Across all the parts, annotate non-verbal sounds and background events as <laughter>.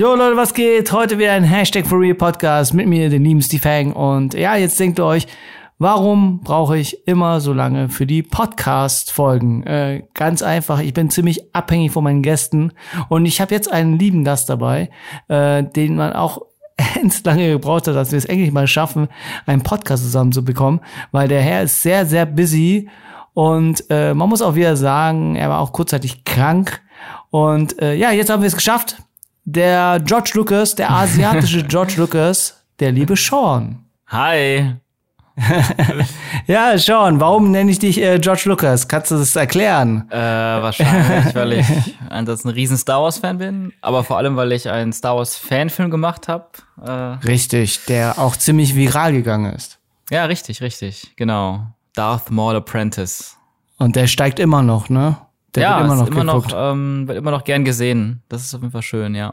Jo Leute, was geht? Heute wieder ein Hashtag for Real Podcast mit mir, den lieben Steve Hang. Und ja, jetzt denkt ihr euch, warum brauche ich immer so lange für die Podcast-Folgen? Äh, ganz einfach, ich bin ziemlich abhängig von meinen Gästen. Und ich habe jetzt einen lieben Gast dabei, äh, den man auch <laughs> ends lange gebraucht hat, dass wir es endlich mal schaffen, einen Podcast zusammen zu bekommen, weil der Herr ist sehr, sehr busy und äh, man muss auch wieder sagen, er war auch kurzzeitig krank. Und äh, ja, jetzt haben wir es geschafft. Der George Lucas, der asiatische <laughs> George Lucas, der liebe Sean. Hi. <laughs> ja, Sean, warum nenne ich dich äh, George Lucas? Kannst du das erklären? Äh, wahrscheinlich, weil ich <laughs> einerseits ein riesen Star Wars-Fan bin, aber vor allem, weil ich einen Star Wars-Fanfilm gemacht habe. Äh, richtig, der auch ziemlich viral gegangen ist. Ja, richtig, richtig, genau. Darth Maul Apprentice. Und der steigt immer noch, ne? Der ja, wird immer noch, immer noch, ähm, wird immer noch gern gesehen. Das ist auf jeden Fall schön, ja.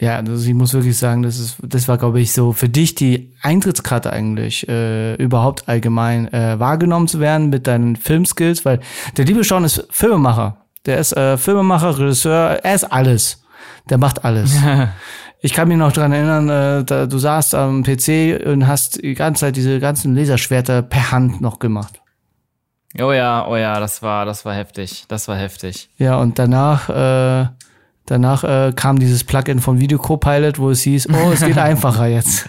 Ja, also ich muss wirklich sagen, das ist, das war, glaube ich, so für dich die Eintrittskarte eigentlich, äh, überhaupt allgemein äh, wahrgenommen zu werden mit deinen Filmskills, weil der liebe Sean ist Filmemacher. Der ist äh, Filmemacher, Regisseur, er ist alles. Der macht alles. <laughs> ich kann mich noch dran erinnern, äh, da, du saßt am PC und hast die ganze Zeit diese ganzen Laserschwerter per Hand noch gemacht. Oh ja, oh ja, das war, das war heftig. Das war heftig. Ja, und danach, äh, danach äh, kam dieses Plugin von Video Copilot, wo es hieß, oh, es geht <laughs> einfacher jetzt.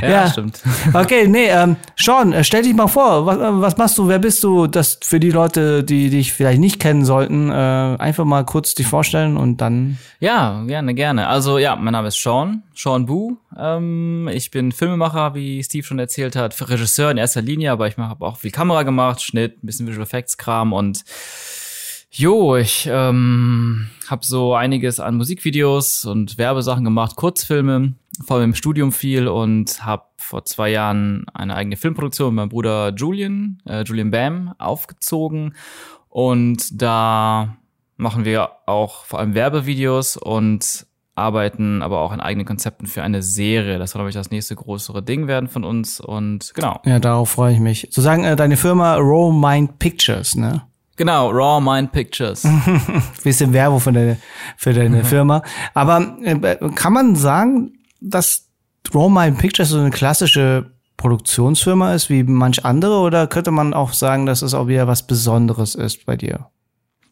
Ja, Ja. stimmt. <laughs> Okay, nee, ähm, Sean, äh, stell dich mal vor, was, äh, was machst du, wer bist du? Das für die Leute, die dich vielleicht nicht kennen sollten, äh, einfach mal kurz dich vorstellen und dann. Ja, gerne, gerne. Also ja, mein Name ist Sean, Sean Bu. Ähm, ich bin Filmemacher, wie Steve schon erzählt hat, für Regisseur in erster Linie, aber ich habe auch viel Kamera gemacht, Schnitt, ein bisschen Visual Effects Kram und jo, ich ähm, habe so einiges an Musikvideos und Werbesachen gemacht, Kurzfilme, vor allem im Studium viel und habe vor zwei Jahren eine eigene Filmproduktion mit meinem Bruder Julian, äh, Julian Bam, aufgezogen und da machen wir auch vor allem Werbevideos und arbeiten aber auch an eigenen Konzepten für eine Serie. Das soll, glaube ich, das nächste größere Ding werden von uns. Und genau. Ja, darauf freue ich mich. Sozusagen äh, deine Firma Raw Mind Pictures, ne? Genau, Raw Mind Pictures. <laughs> Bisschen Werbung für deine, für deine <laughs> Firma. Aber äh, kann man sagen, dass Mind Pictures so eine klassische Produktionsfirma ist wie manch andere oder könnte man auch sagen, dass es auch wieder was Besonderes ist bei dir?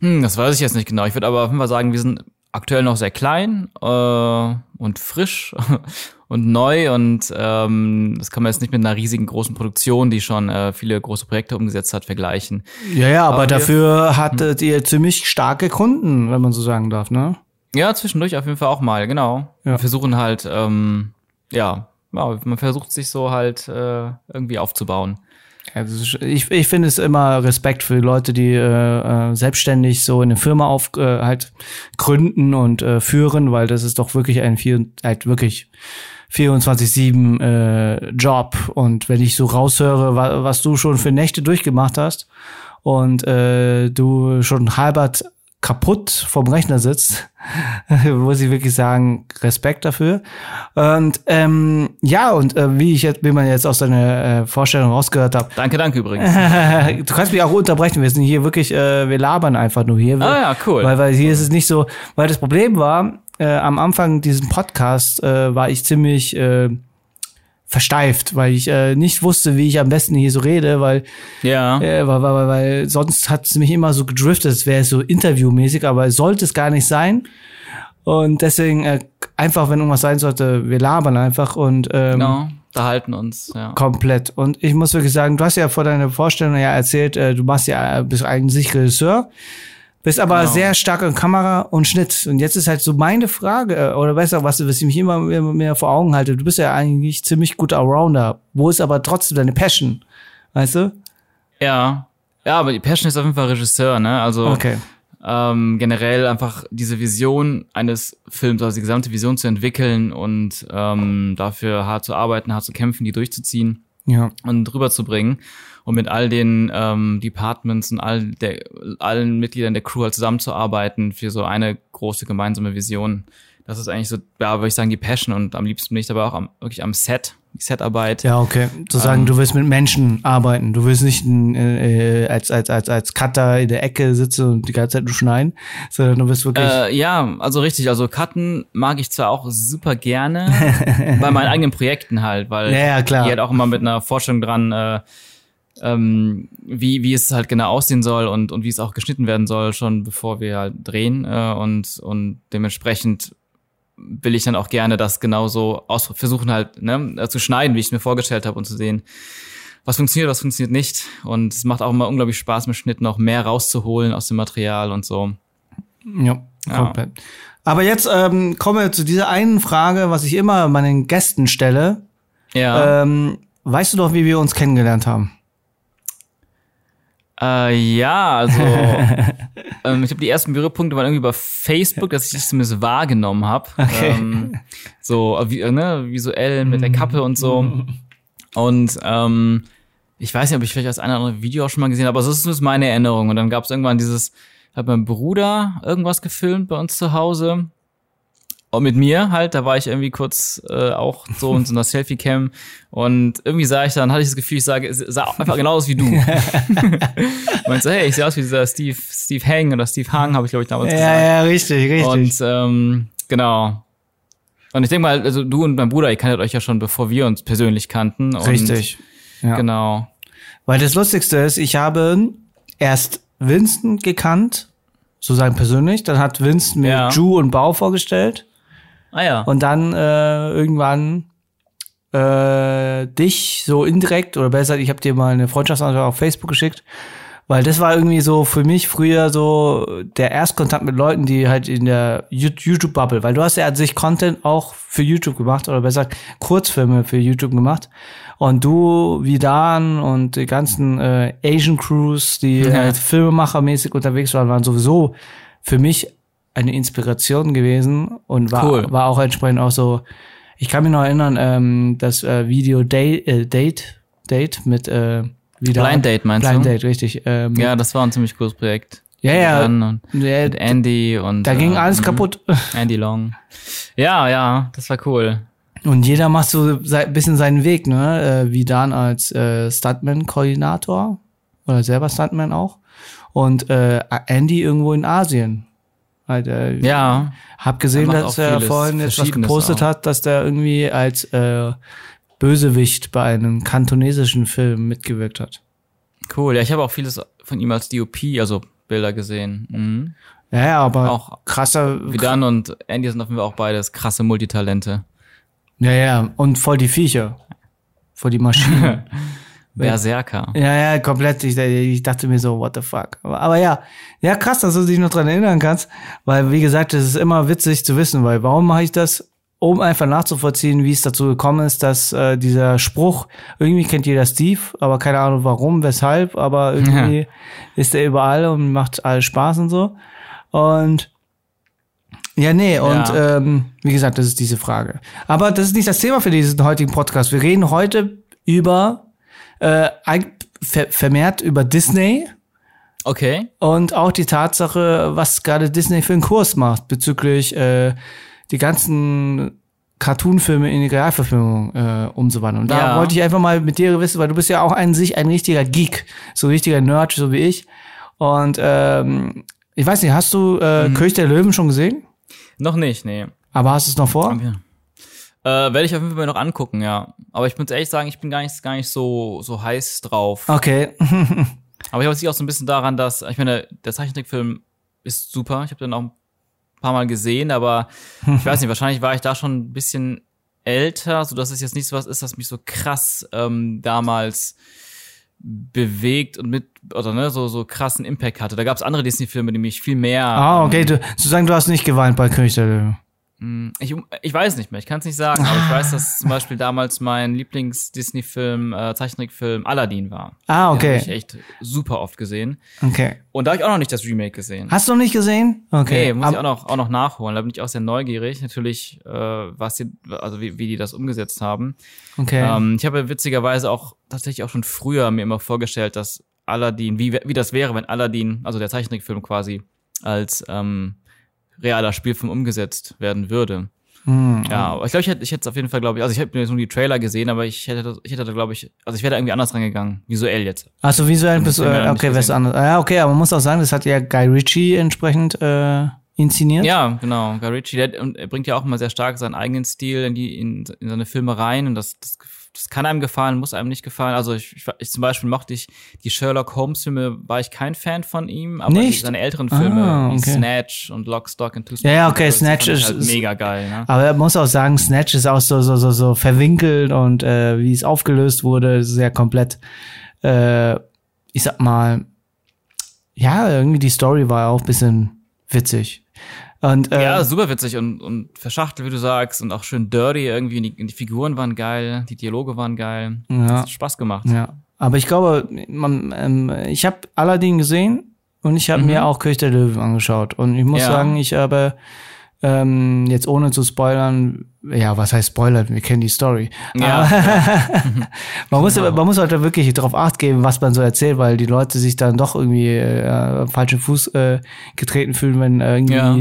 Hm, das weiß ich jetzt nicht genau. Ich würde aber auf jeden Fall sagen, wir sind aktuell noch sehr klein äh, und frisch <laughs> und neu und ähm, das kann man jetzt nicht mit einer riesigen großen Produktion, die schon äh, viele große Projekte umgesetzt hat, vergleichen. Ja, ja, aber, Aber dafür hattet ihr ziemlich starke Kunden, wenn man so sagen darf, ne? Ja, zwischendurch auf jeden Fall auch mal, genau. Ja. Wir versuchen halt, ähm, ja, ja, man versucht sich so halt äh, irgendwie aufzubauen. Ist, ich, ich finde es immer Respekt für Leute, die äh, äh, selbstständig so eine Firma auf äh, halt gründen und äh, führen, weil das ist doch wirklich ein vier, halt wirklich 24/7 äh, Job und wenn ich so raushöre, wa was du schon für Nächte durchgemacht hast und äh, du schon halbert kaputt vom Rechner sitzt, <laughs> muss ich wirklich sagen, Respekt dafür. Und ähm, ja, und äh, wie ich jetzt, wie man jetzt aus deiner äh, Vorstellung rausgehört hat, Danke, danke übrigens. <laughs> du kannst mich auch unterbrechen. Wir sind hier wirklich, äh, wir labern einfach nur hier. Ah ja, cool. Weil, weil hier ist es nicht so, weil das Problem war, äh, am Anfang diesem Podcast äh, war ich ziemlich äh, versteift, weil ich äh, nicht wusste, wie ich am besten hier so rede, weil ja. äh, weil, weil, weil, sonst hat es mich immer so gedriftet, es wäre so interviewmäßig, aber es sollte es gar nicht sein. Und deswegen äh, einfach, wenn irgendwas sein sollte, wir labern einfach und ähm, Genau, da halten uns, ja. komplett. Und ich muss wirklich sagen, du hast ja vor deiner Vorstellung ja erzählt, äh, du machst ja, bist eigentlich Regisseur, bist aber Genau. sehr stark in Kamera und Schnitt. Und jetzt ist halt so meine Frage, äh, oder besser, was, was ich mich immer mehr, vor Augen halte, du bist ja eigentlich ziemlich guter Allrounder. Wo ist aber trotzdem deine Passion? Weißt du? Ja. Ja, aber die Passion ist auf jeden Fall Regisseur, ne? Also Okay. ähm, generell einfach diese Vision eines Films, also die gesamte Vision zu entwickeln und ähm, dafür hart zu arbeiten, hart zu kämpfen, die durchzuziehen Ja. und rüberzubringen und mit all den ähm, Departments und all der, allen Mitgliedern der Crew halt zusammenzuarbeiten für so eine große gemeinsame Vision. Das ist eigentlich so, ja, würde ich sagen, die Passion und am liebsten bin ich dabei auch am, wirklich am Set, die Setarbeit. Ja, okay. Zu sagen, Ähm. du willst mit Menschen arbeiten. Du willst nicht äh, als, als, als, als Cutter in der Ecke sitzen und die ganze Zeit nur schneiden, sondern du bist wirklich. Äh, ja, also richtig, also Cutten mag ich zwar auch super gerne, <laughs> bei meinen eigenen Projekten halt, weil Ja, ja, klar. die halt auch immer mit einer Forschung dran, äh, ähm, wie, wie es halt genau aussehen soll und, und wie es auch geschnitten werden soll, schon bevor wir halt drehen. Äh, und, und dementsprechend will ich dann auch gerne das genauso aus versuchen halt ne, äh, zu schneiden, wie ich es mir vorgestellt habe und zu sehen, was funktioniert, was funktioniert nicht. Und es macht auch immer unglaublich Spaß, mit Schnitt noch mehr rauszuholen aus dem Material und so. Ja, komplett. Aber jetzt ähm, kommen wir zu dieser einen Frage, was ich immer meinen Gästen stelle. Ja. Ähm, weißt du doch, wie wir uns kennengelernt haben? Äh, ja, also <laughs> ähm, ich glaube, die ersten Berührpunkte waren irgendwie über Facebook, dass ich das zumindest wahrgenommen habe. Okay. Ähm, so äh, wie, äh, ne, visuell mit der Kappe und so. Und ähm, ich weiß nicht, ob ich vielleicht das eine oder andere Video auch schon mal gesehen habe, aber das ist zumindest meine Erinnerung. Und dann gab es irgendwann dieses, hat mein Bruder irgendwas gefilmt bei uns zu Hause. Und mit mir halt, da war ich irgendwie kurz äh, auch so in so einer Selfie-Cam und irgendwie sah ich dann, hatte ich das Gefühl, ich sage, sah einfach genau aus wie du. <laughs> Meinst du, hey, ich sehe aus wie dieser Steve, Steve Hang oder Steve Hang, habe ich glaube ich damals Ja, gesagt. ja, richtig, richtig. Und ähm, genau. Und ich denke mal, also du und mein Bruder, ihr kanntet euch ja schon, bevor wir uns persönlich kannten. Und richtig. Ja. Genau. Weil das Lustigste ist, ich habe erst Vincent gekannt, sozusagen persönlich. Dann hat Vincent mir Ja. Ju und Bau vorgestellt. Ah ja. Und dann äh, irgendwann äh, dich so indirekt, oder besser, ich habe dir mal eine Freundschaftsanfrage auf Facebook geschickt. Weil das war irgendwie so für mich früher so der Erstkontakt mit Leuten, die halt in der You- YouTube-Bubble, weil du hast ja an sich Content auch für YouTube gemacht, oder besser gesagt Kurzfilme für YouTube gemacht. Und du, Vidan und die ganzen äh, Asian Crews, die Ja. halt filmemachermäßig unterwegs waren, waren sowieso für mich eine Inspiration gewesen und war, Cool. war auch entsprechend auch so, ich kann mich noch erinnern, ähm, das äh, Video Date, äh, Date, Date mit äh, Vidan. Blind Date meinst Blind du? Date, richtig. Ähm, Ja, das war ein ziemlich cooles Projekt. ja, ja. Und ja mit Andy und da ging äh, alles mhm, kaputt. <laughs> Andy Long. Ja, ja, das war cool. Und jeder macht so ein bisschen seinen Weg, ne? Äh, wie dann als äh, Stuntman-Koordinator oder selber Stuntman auch. Und äh, Andy irgendwo in Asien. Äh, Ja, Hab gesehen, Er dass er vorhin jetzt was gepostet auch. hat, dass der irgendwie als äh, Bösewicht bei einem kantonesischen Film mitgewirkt hat. cool. Ja, ich habe auch vieles von ihm als DOP, also Bilder gesehen. Mhm. Ja, ja, aber Auch krasser. Vidan und Andy sind auf jeden Fall auch beides krasse Multitalente. Ja, ja, und voll die Viecher. Voll die Maschinen. <laughs> Berserker. Ja, ja, komplett. Ich, ich dachte mir so, what the fuck. Aber, aber ja, ja, krass, dass du dich noch dran erinnern kannst. Weil, wie gesagt, es ist immer witzig zu wissen, weil warum mache ich das? Um einfach nachzuvollziehen, wie es dazu gekommen ist, dass äh, dieser Spruch, irgendwie kennt jeder Steve, aber keine Ahnung warum, weshalb, aber <laughs> irgendwie ist er überall und macht alles Spaß und so. Und ja, nee, und Ja. ähm, wie gesagt, das ist diese Frage. Aber das ist nicht das Thema für diesen heutigen Podcast. Wir reden heute über äh, ver vermehrt über Disney Okay. und auch die Tatsache, was gerade Disney für einen Kurs macht bezüglich äh, die ganzen Cartoonfilme in die Realverfilmung äh, umzuwandeln. Und da Ja. wollte ich einfach mal mit dir wissen, weil du bist ja auch an sich ein richtiger Geek, so richtiger Nerd, so wie ich. Und ähm, ich weiß nicht, hast du äh, König der Löwen schon gesehen? Noch nicht, nee. Aber hast du es noch vor? Ja. Äh, Werde ich auf jeden Fall noch angucken, ja. Aber ich muss ehrlich sagen, ich bin gar nicht, gar nicht so, so heiß drauf. Okay. <laughs> Aber ich liegt auch so ein bisschen daran, dass, ich meine, der Zeichentrickfilm ist super. Ich habe den auch ein paar Mal gesehen, aber ich weiß nicht, <laughs> wahrscheinlich war ich da schon ein bisschen älter, so dass es jetzt nicht so was ist, das mich so krass ähm, damals bewegt und mit oder ne so so krassen Impact hatte. Da gab es andere Disney-Filme, die mich viel mehr. Ah, okay. Du, zu sagen, du hast nicht geweint bei König der Löwen. Ähm, ich, ich weiß nicht mehr, ich kann es nicht sagen, aber ich weiß, dass zum Beispiel damals mein Lieblings-Disney-Film, äh, Zeichentrickfilm Aladdin war. Ah, Den okay. habe ich echt super oft gesehen. Okay. Und da habe ich auch noch nicht das Remake gesehen. Hast du noch nicht gesehen? Okay. Nee, muss ich Aber- auch noch, auch noch nachholen. Da bin ich auch sehr neugierig, natürlich, äh, was die, also wie, wie die das umgesetzt haben. okay. Ähm, ich habe witzigerweise auch tatsächlich auch schon früher mir immer vorgestellt, dass Aladdin, wie, wie das wäre, wenn Aladdin, also der Zeichentrickfilm quasi, als ähm, realer Spielfilm umgesetzt werden würde. Hm. Ja, aber ich glaube, ich hätte ich es auf jeden Fall, glaube ich, also ich habe jetzt nur die Trailer gesehen, aber ich hätte, ich hätte da, glaube ich, also ich wäre da irgendwie anders rangegangen, visuell jetzt. Also visuell bist du, äh, okay, wär's gesehen. anders. Ja, okay, aber man muss auch sagen, das hat ja Guy Ritchie entsprechend äh, inszeniert. Ja, genau. Guy Ritchie, der, und er bringt ja auch immer sehr stark seinen eigenen Stil in, die, in, in seine Filme rein und das, das, das kann einem gefallen, muss einem nicht gefallen. Also ich, ich, ich zum Beispiel mochte ich die Sherlock Holmes Filme, war ich kein Fan von ihm, aber Nicht? Seine älteren Filme, Ah, wie okay. Snatch und Lock, Stock and Two Ja, ja, okay, Smoking Snatch ist- halt mega geil, ne? Aber man muss auch sagen, Snatch ist auch so, so, so, so, so verwinkelt und äh, wie es aufgelöst wurde, sehr komplett, äh, ich sag mal, ja, irgendwie die Story war auch ein bisschen witzig. Und äh, Ja, super witzig und, und verschachtelt, wie du sagst, und auch schön dirty irgendwie. Die, die Figuren waren geil, die Dialoge waren geil. Ja. Hat Spaß gemacht. Ja, aber ich glaube, man, ähm, ich habe Aladdin gesehen und ich habe mir auch König der Löwen angeschaut. Und ich muss Ja. sagen, ich habe ähm, jetzt ohne zu spoilern, ja, was heißt spoilern? Wir kennen die Story. Ja, Aber <laughs> man, muss, man muss halt da wirklich drauf acht geben, was man so erzählt, weil die Leute sich dann doch irgendwie äh, am falschen Fuß äh, getreten fühlen, wenn irgendwie, Ja.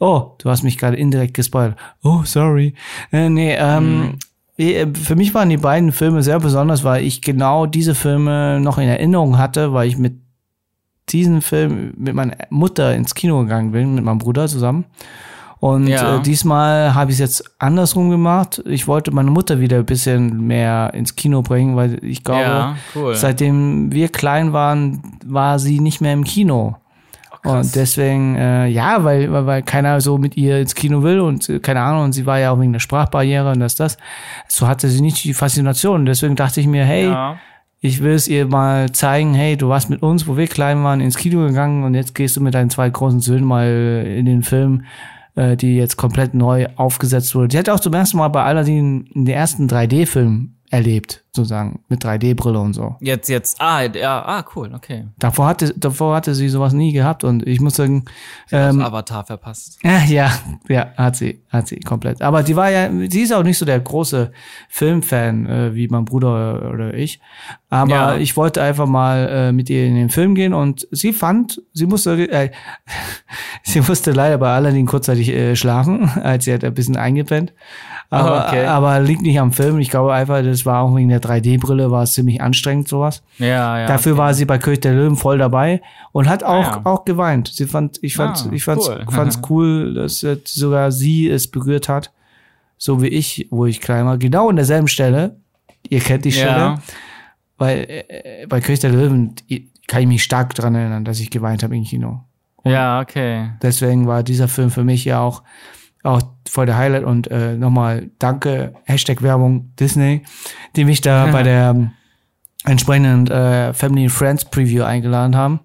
oh, du hast mich gerade indirekt gespoilert. Oh, sorry. Äh, nee, ähm, eh, für mich waren die beiden Filme sehr besonders, weil ich genau diese Filme noch in Erinnerung hatte, weil ich mit diesen Film mit meiner Mutter ins Kino gegangen bin, mit meinem Bruder zusammen. Und Ja. äh, diesmal habe ich es jetzt andersrum gemacht. Ich wollte meine Mutter wieder ein bisschen mehr ins Kino bringen, weil ich glaube, Ja, cool. seitdem wir klein waren, war sie nicht mehr im Kino. und deswegen, äh, ja, weil, weil, weil keiner so mit ihr ins Kino will und äh, keine Ahnung, und sie war ja auch wegen der Sprachbarriere und das, das. So hatte sie nicht die Faszination. Deswegen dachte ich mir, hey, ja. ich will es ihr mal zeigen, hey, du warst mit uns, wo wir klein waren, ins Kino gegangen und jetzt gehst du mit deinen zwei großen Söhnen mal in den Film, äh, die jetzt komplett neu aufgesetzt wurde. Die hat auch zum ersten Mal bei Aladdin den ersten 3D-Film erlebt, sozusagen, mit 3D-Brille und so. Jetzt, jetzt, ah, ja, ah, cool, okay. Davor hatte, davor hatte sie sowas nie gehabt und ich muss sagen, ähm, Avatar verpasst. ja, <laughs> ja, ja, hat sie, hat sie komplett. Aber die war ja, sie ist auch nicht so der große Filmfan äh, wie mein Bruder oder ich. Aber Ja. ich wollte einfach mal äh, mit ihr in den Film gehen und sie fand, sie musste, äh, <laughs> sie musste leider bei Aladdin kurzzeitig äh, schlafen, <laughs> als sie hat ein bisschen eingepennt. Aber, Okay. aber liegt nicht am Film. Ich glaube einfach, das war auch wegen der 3D-Brille, war es ziemlich anstrengend, sowas. Ja, ja. Dafür war sie bei König der Löwen voll dabei und hat auch, ja. auch geweint. Sie fand, ich fand, Ah, ich fand's, cool. fand's <laughs> cool, dass sogar sie es berührt hat. So wie ich, wo ich klein war. Genau an derselben Stelle. Ihr kennt die Stelle. Ja. Weil äh, bei König der Löwen kann ich mich stark dran erinnern, dass ich geweint habe im Kino. Ja, okay. Deswegen war dieser Film für mich ja auch, auch voll der Highlight und äh, nochmal danke, Hashtag Werbung Disney, die mich da bei der ähm, entsprechenden äh, Family and Friends Preview eingeladen haben.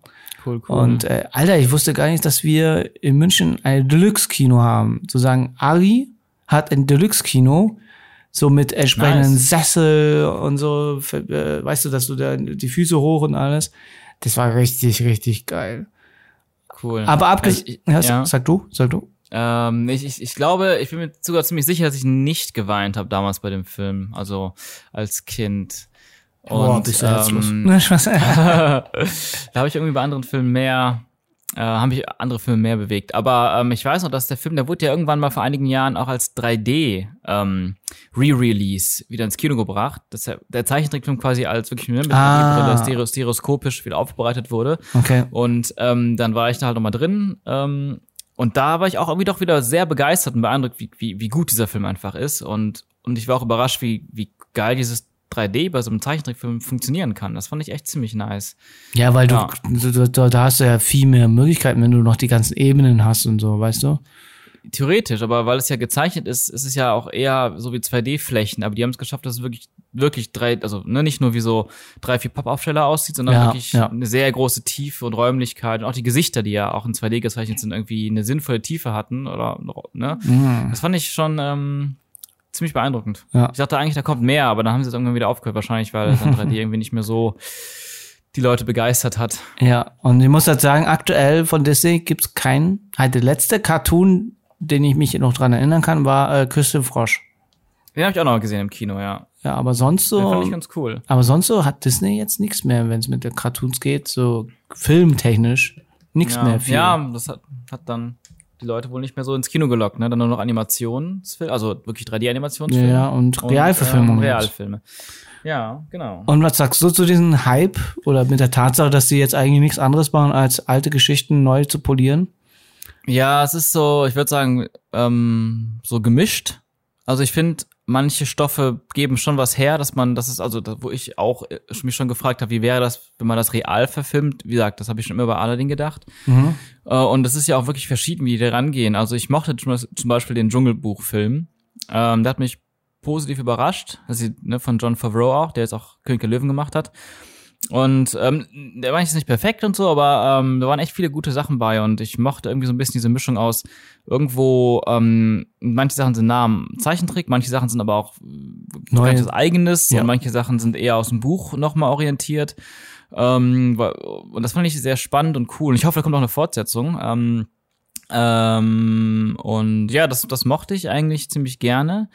Cool, cool. Und äh, Alter, ich wusste gar nicht, dass wir in München ein Deluxe-Kino haben. Sozusagen Ali hat ein Deluxe-Kino, so mit entsprechenden Nice. Sessel und so, äh, weißt du, dass du da die Füße hoch und alles. Das war richtig, richtig geil. cool. Aber abgesehen, ich, ja, ja. sag du, sag du. Ähm, ich, ich, ich glaube, ich bin mir sogar ziemlich sicher, dass ich nicht geweint habe damals bei dem Film, also als Kind. Und, Boah, bist du herzlos. ähm, <laughs> Spaß. <laughs> da habe ich irgendwie bei anderen Filmen mehr, äh, haben mich andere Filme mehr bewegt. Aber ähm, ich weiß noch, dass der Film, der wurde ja irgendwann mal vor einigen Jahren auch als 3D ähm, Re-Release wieder ins Kino gebracht. Das der Zeichentrickfilm quasi als wirklich ne, mit Ah. Stereo stereoskopisch wieder aufbereitet wurde. Okay. Und ähm, dann war ich da halt nochmal drin. Ähm, und da war ich auch irgendwie doch wieder sehr begeistert und beeindruckt, wie, wie, wie gut dieser Film einfach ist. Und, und ich war auch überrascht, wie, wie geil dieses 3D bei so einem Zeichentrickfilm funktionieren kann. Das fand ich echt ziemlich nice. Ja, weil du, Ja. du, da hast du ja viel mehr Möglichkeiten, wenn du noch die ganzen Ebenen hast und so, weißt du? Theoretisch, aber weil es ja gezeichnet ist, ist es ja auch eher so wie 2D-Flächen. Aber die haben es geschafft, dass es wirklich, wirklich drei, also ne, nicht nur wie so drei, vier Pappaufsteller aussieht, sondern Ja, wirklich ja. eine sehr große Tiefe und Räumlichkeit. Und auch die Gesichter, die ja auch in 2D gezeichnet sind, irgendwie eine sinnvolle Tiefe hatten. Oder ne? Mhm. Das fand ich schon ähm, ziemlich beeindruckend. Ja. Ich dachte eigentlich, da kommt mehr, aber dann haben sie es irgendwann wieder aufgehört, wahrscheinlich, weil dann 3D <laughs> irgendwie nicht mehr so die Leute begeistert hat. Ja, und ich muss halt sagen, aktuell von Disney gibt's keinen. Halt der letzte Cartoon, den ich mich noch dran erinnern kann, war äh, Küste Frosch. Den habe ich auch noch gesehen im Kino, ja. Ja, aber sonst Den fand so, ich ganz cool. aber sonst so hat Disney jetzt nichts mehr, wenn es mit den Cartoons geht, so filmtechnisch nichts Ja, mehr viel. ja das hat, hat dann die Leute wohl nicht mehr so ins Kino gelockt, ne? Dann nur noch Animationsfilme, also wirklich 3D-Animationsfilme. Ja, und Realverfilmungen. Ähm, Realfilme. Ja, genau. Und was sagst du zu diesem Hype oder mit der Tatsache, dass sie jetzt eigentlich nichts anderes machen, als alte Geschichten neu zu polieren? Ja, es ist so, ich würde sagen, ähm, so gemischt. Also ich finde, manche Stoffe geben schon was her, dass man, das ist also, wo ich auch äh, mich schon gefragt habe, wie wäre das, wenn man das real verfilmt? Wie gesagt, das habe ich schon immer bei Aladdin gedacht. Mhm. Äh, und das ist ja auch wirklich verschieden, wie die da rangehen. Also ich mochte zum Beispiel den Dschungelbuch-Film. Ähm, der hat mich positiv überrascht. Das ist ne, von John Favreau auch, der jetzt auch König der Löwen gemacht hat. Und ähm, der war jetzt nicht perfekt und so, aber ähm, da waren echt viele gute Sachen bei und ich mochte irgendwie so ein bisschen diese Mischung aus irgendwo, ähm, manche Sachen sind nah am Zeichentrick, manche Sachen sind aber auch Neues was eigenes ja. und manche Sachen sind eher aus dem Buch nochmal orientiert. Ähm, und das fand ich sehr spannend und cool. Und ich hoffe, da kommt noch eine Fortsetzung. Ähm, ähm, und ja, das, das mochte ich eigentlich ziemlich gerne.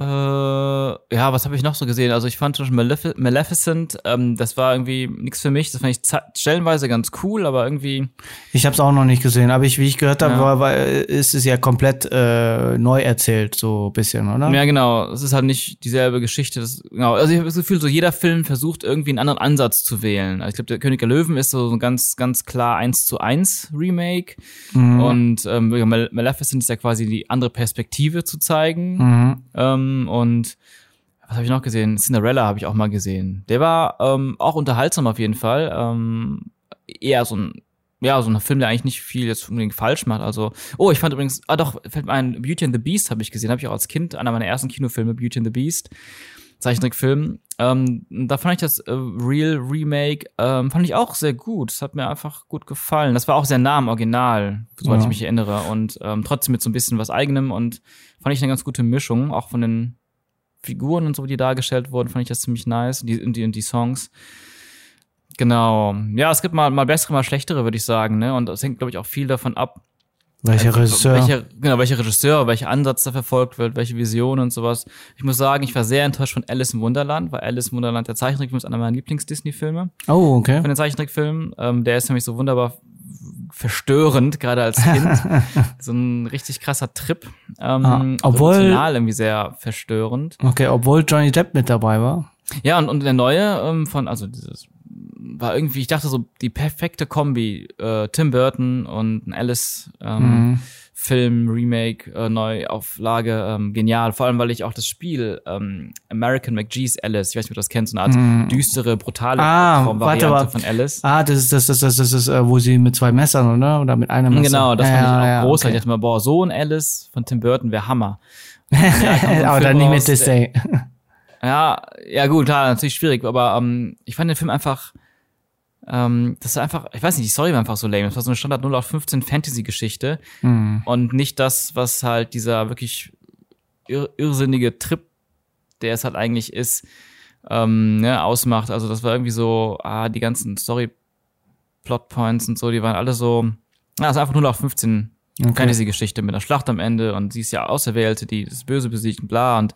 Äh, ja, was habe ich noch so gesehen? Also ich fand zum Beispiel Malef Maleficent, ähm, das war irgendwie nichts für mich. Das fand ich stellenweise ganz cool, aber irgendwie. Ich habe es auch noch nicht gesehen, aber ich, wie ich gehört habe, ja. war, war, ist es ja komplett äh, neu erzählt, so ein bisschen, oder? Ja, genau. Es ist halt nicht dieselbe Geschichte. Das, genau. Also ich habe das Gefühl, so jeder Film versucht irgendwie einen anderen Ansatz zu wählen. Also ich glaube, der König der Löwen ist so ein ganz, ganz klar eins zu eins Remake. Mhm. Und ähm, Maleficent ist ja quasi die andere Perspektive zu zeigen. Mhm. Ähm, und was habe ich noch gesehen? Cinderella habe ich auch mal gesehen. Der war ähm, auch unterhaltsam auf jeden Fall. Ähm, eher so ein ja, so ein Film, der eigentlich nicht viel jetzt unbedingt falsch macht. Also, oh, ich fand übrigens, ah doch, fällt mir ein, Beauty and the Beast habe ich gesehen, habe ich auch als Kind, einer meiner ersten Kinofilme, Beauty and the Beast, Zeichentrickfilm. Ähm, da fand ich das äh, Real Remake, ähm, fand ich auch sehr gut. Das hat mir einfach gut gefallen. Das war auch sehr nah am Original, soweit ja. ich mich erinnere. Und ähm, trotzdem mit so ein bisschen was eigenem und fand ich eine ganz gute Mischung, auch von den Figuren und so, die dargestellt wurden, fand ich das ziemlich nice. Die, die, die Songs. Genau. Ja, es gibt mal, mal bessere, mal schlechtere, würde ich sagen, ne? Und das hängt, glaube ich, auch viel davon ab. Welcher also, Regisseur? Welcher, genau, welcher Regisseur, welcher Ansatz da verfolgt wird, welche Vision und sowas. Ich muss sagen, ich war sehr enttäuscht von Alice im Wunderland, weil Alice im Wunderland, der Zeichentrickfilm, ist einer meiner Lieblings-Disney-Filme. Oh, okay. Von den Zeichentrickfilmen. Ähm, der ist nämlich so wunderbar verstörend, gerade als Kind. <laughs> so ein richtig krasser Trip. Ähm, ah, obwohl emotional irgendwie sehr verstörend. Okay, obwohl Johnny Depp mit dabei war. Ja, und, und der neue ähm, von, also dieses war irgendwie, ich dachte so, die perfekte Kombi, äh, Tim Burton und ein Alice ähm, mhm. Film, Remake, äh, Neuauflage, ähm, genial. Vor allem, weil ich auch das Spiel ähm, American McGee's Alice, ich weiß nicht, ob du das kennst, so eine Art mhm. düstere, brutale ah, Variante von Alice. Ah, das ist das, das, das, das ist, äh, wo sie mit zwei Messern, oder? Oder mit einem Messer. Genau, das ja, fand ich auch ja, großartig. Okay. Ich dachte mal, boah, so ein Alice von Tim Burton wäre Hammer. <laughs> Ja, aber dann nicht mit Disney. Ja, ja gut, klar, natürlich schwierig, aber ähm, ich fand den Film einfach ähm, das ist einfach, ich weiß nicht, die Story war einfach so lame. Das war so eine Standard 0 auf 15 Fantasy-Geschichte mhm. und nicht das, was halt dieser wirklich ir irrsinnige Trip, der es halt eigentlich ist, ähm, ne, ausmacht. Also das war irgendwie so, ah, die ganzen Story-Plotpoints und so, die waren alle so, ja, das ist einfach 0 auf 15 okay. Fantasy-Geschichte mit einer Schlacht am Ende und sie ist ja Auserwählte, die das Böse besiegt und bla und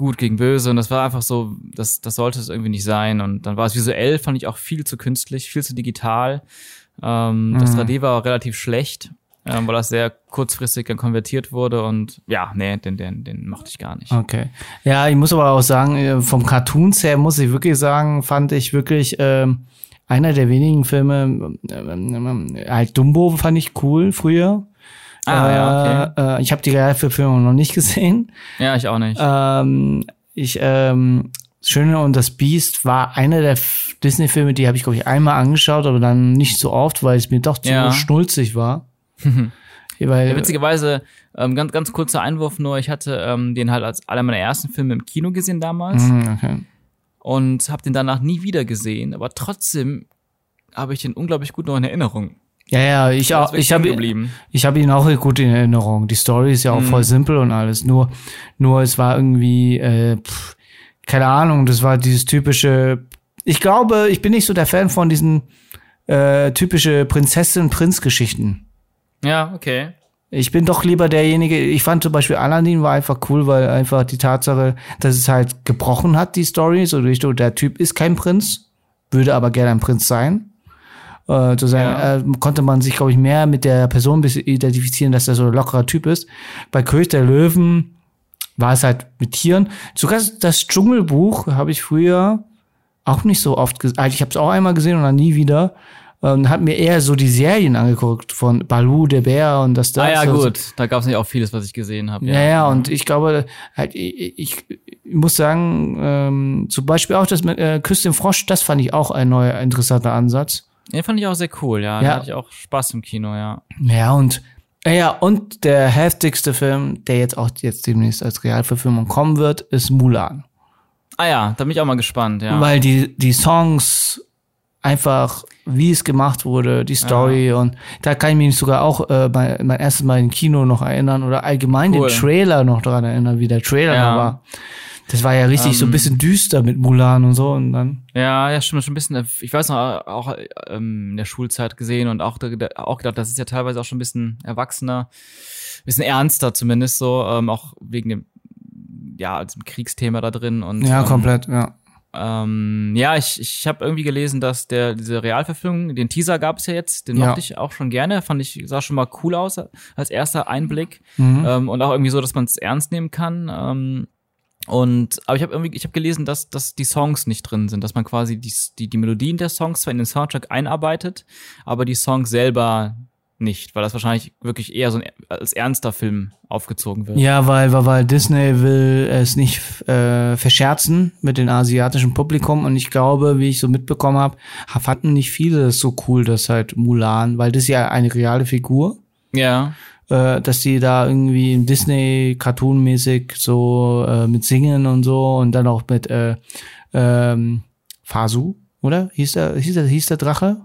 gut gegen böse und das war einfach so, das, das sollte es irgendwie nicht sein und dann war es visuell, fand ich auch viel zu künstlich, viel zu digital. Ähm, mhm. Das 3D war relativ schlecht, ähm, weil das sehr kurzfristig dann konvertiert wurde und ja, nee, den, den, den mochte ich gar nicht. Okay. Ja, ich muss aber auch sagen, äh, vom Cartoons her muss ich wirklich sagen, fand ich wirklich ähm, einer der wenigen Filme, ähm, äh, halt Dumbo fand ich cool früher. Ah, ja, okay. Äh, äh, ich habe die Realverfilmung noch nicht gesehen. Ja, ich auch nicht. Ähm, ich, ähm, Schöne und das Biest war einer der Disney-Filme, die habe ich, glaube ich, einmal angeschaut, aber dann nicht so oft, weil es mir doch zu ja. schnulzig war. <laughs> weil, ja, witzigerweise, ähm, ganz, ganz kurzer Einwurf nur, ich hatte ähm, den halt als einer meiner ersten Filme im Kino gesehen damals. Mhm, okay. Und habe den danach nie wieder gesehen, aber trotzdem habe ich den unglaublich gut noch in Erinnerung. Ja, ja, ich auch, ich habe ich habe ihn auch gut in Erinnerung. Die Story ist ja auch mhm. voll simpel und alles. Nur nur es war irgendwie äh, pff, keine Ahnung, das war dieses typische ich glaube, ich bin nicht so der Fan von diesen äh, typische Prinzessin Prinz Geschichten. Ja, okay. Ich bin doch lieber derjenige, ich fand zum Beispiel Aladdin war einfach cool, weil einfach die Tatsache, dass es halt gebrochen hat, die Story, so durch, der Typ ist kein Prinz, würde aber gerne ein Prinz sein. Äh, sozusagen, Ja. äh, konnte man sich, glaube ich, mehr mit der Person ein bisschen identifizieren, dass er so ein lockerer Typ ist. Bei König der Löwen war es halt mit Tieren. Sogar das Dschungelbuch habe ich früher auch nicht so oft gesehen. Also ich habe es auch einmal gesehen und dann nie wieder. Und habe mir eher so die Serien angeguckt von Baloo, der Bär und das da. Ah ja, so- gut. Da gab es nicht auch vieles, was ich gesehen habe. ja, ja, und ich glaube, halt, ich, ich, ich muss sagen, ähm, zum Beispiel auch das mit äh, Küss den Frosch, das fand ich auch ein neuer, interessanter Ansatz. Den fand ich auch sehr cool, ja. Ja. Da hatte ich auch Spaß im Kino, ja. Ja, und äh, ja, und der heftigste Film, der jetzt auch jetzt demnächst als Realverfilmung kommen wird, ist Mulan. Ah ja, da bin ich auch mal gespannt, ja. Weil die, die Songs einfach, wie es gemacht wurde, die Story und da kann ich mich sogar auch äh, mein, mein erstes Mal im Kino noch erinnern oder allgemein Cool. den Trailer noch daran erinnern, wie der Trailer Ja. noch war. Das war ja richtig so ein Ähm, bisschen düster mit Mulan und so und dann. Ja, ja, stimmt schon ein bisschen. äh, Ich weiß noch, auch ähm, in der Schulzeit gesehen und auch, auch gedacht, das ist ja teilweise auch schon ein bisschen erwachsener, ein bisschen ernster zumindest so, ähm, auch wegen dem, ja, diesem Kriegsthema da drin und Ja, ähm, komplett, ja. Ähm, ja, ich, ich habe irgendwie gelesen, dass der diese Realverfilmung, den Teaser gab es ja jetzt, den Ja. mochte ich auch schon gerne, fand ich sah schon mal cool aus als erster Einblick Mhm. ähm, und auch irgendwie so, dass man es ernst nehmen kann. Ähm, und aber ich habe irgendwie, ich habe gelesen, dass dass die Songs nicht drin sind, dass man quasi die die die Melodien der Songs zwar in den Soundtrack einarbeitet, aber die Songs selber nicht, weil das wahrscheinlich wirklich eher so ein, als ernster Film aufgezogen wird. Ja, weil, weil, weil Disney will es nicht äh, verscherzen mit dem asiatischen Publikum. Und ich glaube, wie ich so mitbekommen habe, fanden nicht viele das so cool, dass halt Mulan, weil das ist ja eine reale Figur, Ja, äh, dass die da irgendwie im Disney Cartoon-mäßig so äh, mit singen und so und dann auch mit äh, ähm, Fasu, oder? Hieß der, hieß der, hieß der Drache?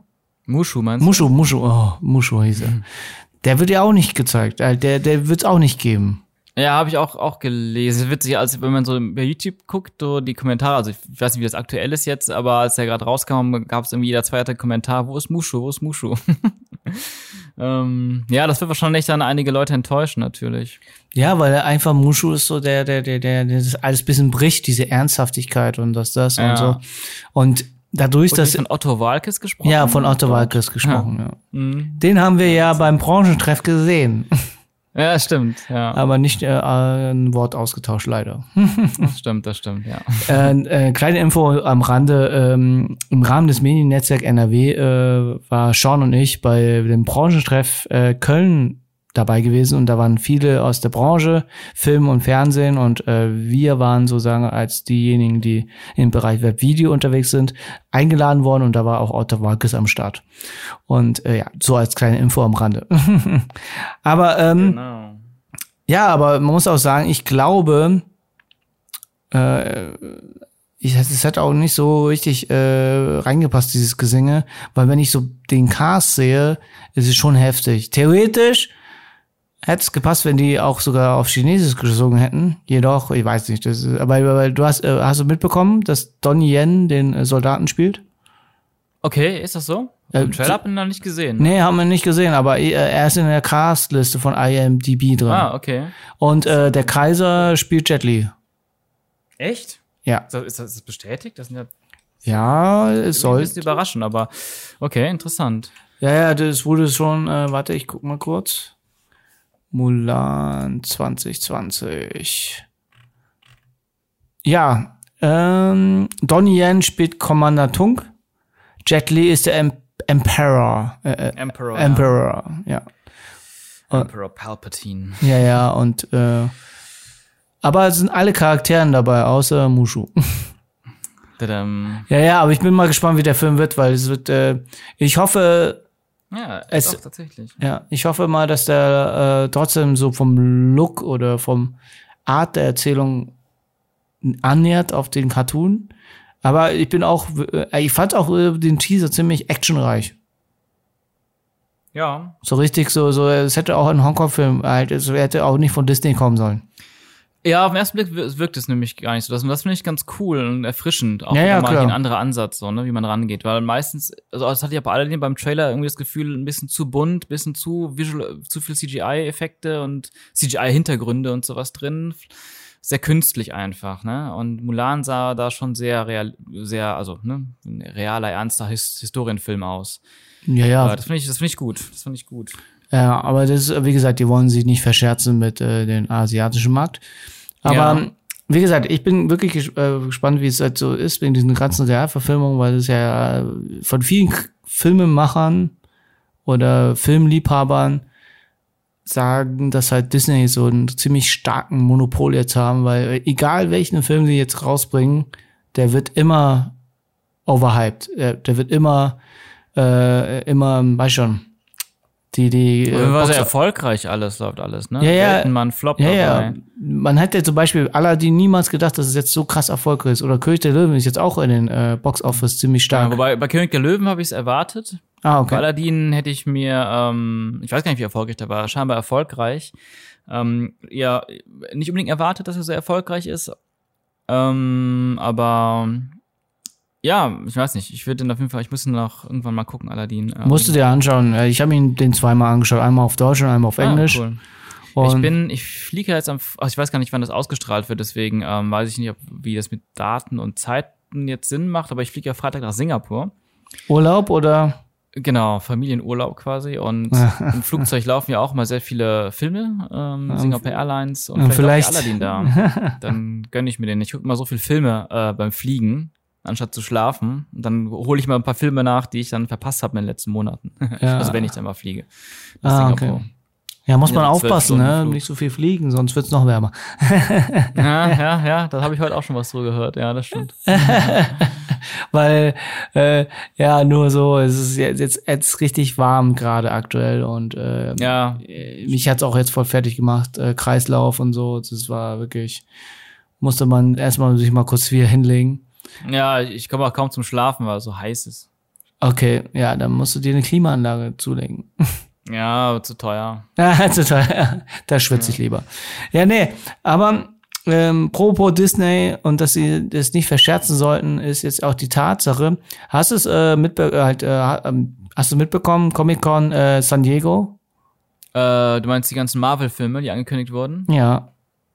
Mushu meinst du? Mushu, Mushu, oh, Mushu hieß er. Der wird ja auch nicht gezeigt, äh, der, der wird's auch nicht geben. Ja, habe ich auch, auch gelesen. Es witzig, als wenn man so bei YouTube guckt, so die Kommentare, also ich weiß nicht, wie das aktuell ist jetzt, aber als der gerade rauskam, gab es irgendwie jeder zweite Kommentar, wo ist Mushu, wo ist Mushu? <laughs> ähm, ja, das wird wahrscheinlich dann einige Leute enttäuschen, natürlich. Ja, weil einfach Mushu ist so der, der, der, der, der das alles bisschen bricht, diese Ernsthaftigkeit und das, das Ja. und so. Und dadurch, Wurde dass, von Otto Walkes gesprochen? ja, von Otto Walkes gesprochen, ja. Mhm. Den haben wir ja beim Branchentreff gesehen, Ja, stimmt, ja. aber nicht äh, ein Wort ausgetauscht, leider. Das stimmt, das stimmt, ja. äh, äh, kleine Info am Rande. Ähm, Im Rahmen des Mediennetzwerk NRW äh, war Sean und ich bei dem Branchentreff äh, Köln dabei gewesen und da waren viele aus der Branche, Film und Fernsehen und äh, wir waren sozusagen als diejenigen, die im Bereich Webvideo unterwegs sind, eingeladen worden und da war auch Otto Walkes am Start. Und äh, ja, so als kleine Info am Rande. <laughs> aber ähm, Genau. ja, aber man muss auch sagen, ich glaube, äh, ich, es hat auch nicht so richtig äh, reingepasst, dieses Gesinge, weil wenn ich so den Cast sehe, ist es schon heftig. Theoretisch hätte es gepasst, wenn die auch sogar auf Chinesisch gesungen hätten. Jedoch, ich weiß nicht, das ist, aber, aber du hast, äh, hast du mitbekommen, dass Donnie Yen den äh, Soldaten spielt? Okay, ist das so? Äh, Im Trailer hab ich ihn noch nicht gesehen. Nee, haben wir nicht gesehen, aber äh, er ist in der Castliste von IMDb drin. Ah, okay. Und äh, der Kaiser spielt Jet Li. Echt? Ja. Ist das, ist das bestätigt? Das sind ja Ja, es ein soll. bisschen überraschend, aber okay, interessant. Ja, ja, das wurde schon, äh, warte, ich guck mal kurz. Mulan 2020. Ja, ähm, Donnie Yen spielt Commander Tung. Jet Li ist der em Emperor. Äh, äh, Emperor. Emperor, ja. Ja. Emperor Palpatine. Ja, ja, und äh, aber es sind alle Charakteren dabei, außer Mushu. Tadam. ja, ja, aber ich bin mal gespannt, wie der Film wird, weil es wird, äh, ich hoffe, Ja, Es- doch, tatsächlich. Ja, ich hoffe mal, dass der äh, trotzdem so vom Look oder vom Art der Erzählung annähert auf den Cartoon. Aber ich bin auch, äh, ich fand auch äh, den Teaser ziemlich actionreich. Ja. So richtig so, so, es hätte auch ein Hongkong-Film halt, es hätte auch nicht von Disney kommen sollen. Ja, auf den ersten Blick wir- wirkt es nämlich gar nicht so. Das, das finde ich ganz cool und erfrischend. Auch Ja, ja, mal ein anderer Ansatz, so, ne, wie man rangeht. Weil meistens, also das hatte ich ja bei Aladdin beim Trailer irgendwie das Gefühl, ein bisschen zu bunt, ein bisschen zu visual, zu viel CGI-Effekte und CGI-Hintergründe und sowas drin. sehr künstlich einfach, ne? Und Mulan sah da schon sehr real, sehr, also, ne, ein realer, ernster His Historienfilm aus. Ja, ja. Aber das finde ich, das finde ich gut. Das finde ich gut. Ja, aber das ist, wie gesagt, die wollen sich nicht verscherzen mit äh, dem asiatischen Markt. Aber Ja. wie gesagt, ich bin wirklich ges äh, gespannt, wie es halt so ist wegen diesen ganzen Realverfilmungen, weil es ja äh, von vielen K Filmemachern oder Filmliebhabern sagen, dass halt Disney so einen ziemlich starken Monopol jetzt haben, weil äh, egal welchen Film sie jetzt rausbringen, der wird immer overhyped. Der, der wird immer, äh, immer, weiß schon, die, die, äh, war sehr erfolgreich alles, läuft alles, ne? Ja, ja. Ein Flop ja, ja. Man hätte zum Beispiel Aladdin niemals gedacht, dass es jetzt so krass erfolgreich ist. Oder König der Löwen ist jetzt auch in den äh, Box Office ziemlich Ja, stark. wobei bei König der Löwen habe ich es erwartet. ah, Bei okay. Aladdin hätte ich mir, ähm, ich weiß gar nicht, wie erfolgreich der war, scheinbar erfolgreich. Ähm, ja, nicht unbedingt erwartet, dass er so erfolgreich ist. Ähm, aber ja, ich weiß nicht. Ich würde den auf jeden Fall, ich muss ihn noch irgendwann mal gucken, Aladdin. Ähm, Musst du dir anschauen. Äh, Ich habe ihn den zweimal angeschaut. Einmal auf Deutsch und einmal auf ah, Englisch. cool. Und Ich bin, ich fliege jetzt am, ach, ich weiß gar nicht, wann das ausgestrahlt wird, deswegen ähm, weiß ich nicht, ob, wie das mit Daten und Zeiten jetzt Sinn macht, aber ich fliege ja Freitag nach Singapur. Urlaub oder? Genau, Familienurlaub quasi. Und <laughs> im Flugzeug laufen ja auch mal sehr viele Filme, ähm, Singapore Airlines und vielleicht, vielleicht. Aladdin da. <laughs> Dann gönne ich mir den. Ich gucke mal so viele Filme äh, beim Fliegen, anstatt zu schlafen. Und dann hole ich mal ein paar Filme nach, die ich dann verpasst habe in den letzten Monaten. <laughs> Ja. also wenn ich dann mal fliege. Ah, okay. Ja, muss man aufpassen, ne? Nicht so viel fliegen, sonst wird's noch wärmer. <laughs> <laughs> Ja, ja, ja, da habe ich heute auch schon was drüber gehört. Ja, das stimmt. Weil, äh, ja, nur so, es ist jetzt, jetzt, jetzt richtig warm gerade aktuell und äh, Ja, mich hat's auch jetzt voll fertig gemacht, äh, Kreislauf und so. Das war wirklich, musste man erstmal sich mal kurz wieder hinlegen. Ja, ich komme auch kaum zum Schlafen, weil es so heiß ist. Okay, ja, dann musst du dir eine Klimaanlage zulegen. Ja, zu teuer. Ja, <laughs> total. Da schwitze ich lieber. Ja, nee, aber ähm, propos Disney und dass sie das nicht verscherzen sollten, ist jetzt auch die Tatsache. Hast du es äh, mitbe äh, halt, äh, ähm, hast du mitbekommen, Comic Con äh, San Diego? Äh, du meinst die ganzen Marvel-Filme, die angekündigt wurden? Ja.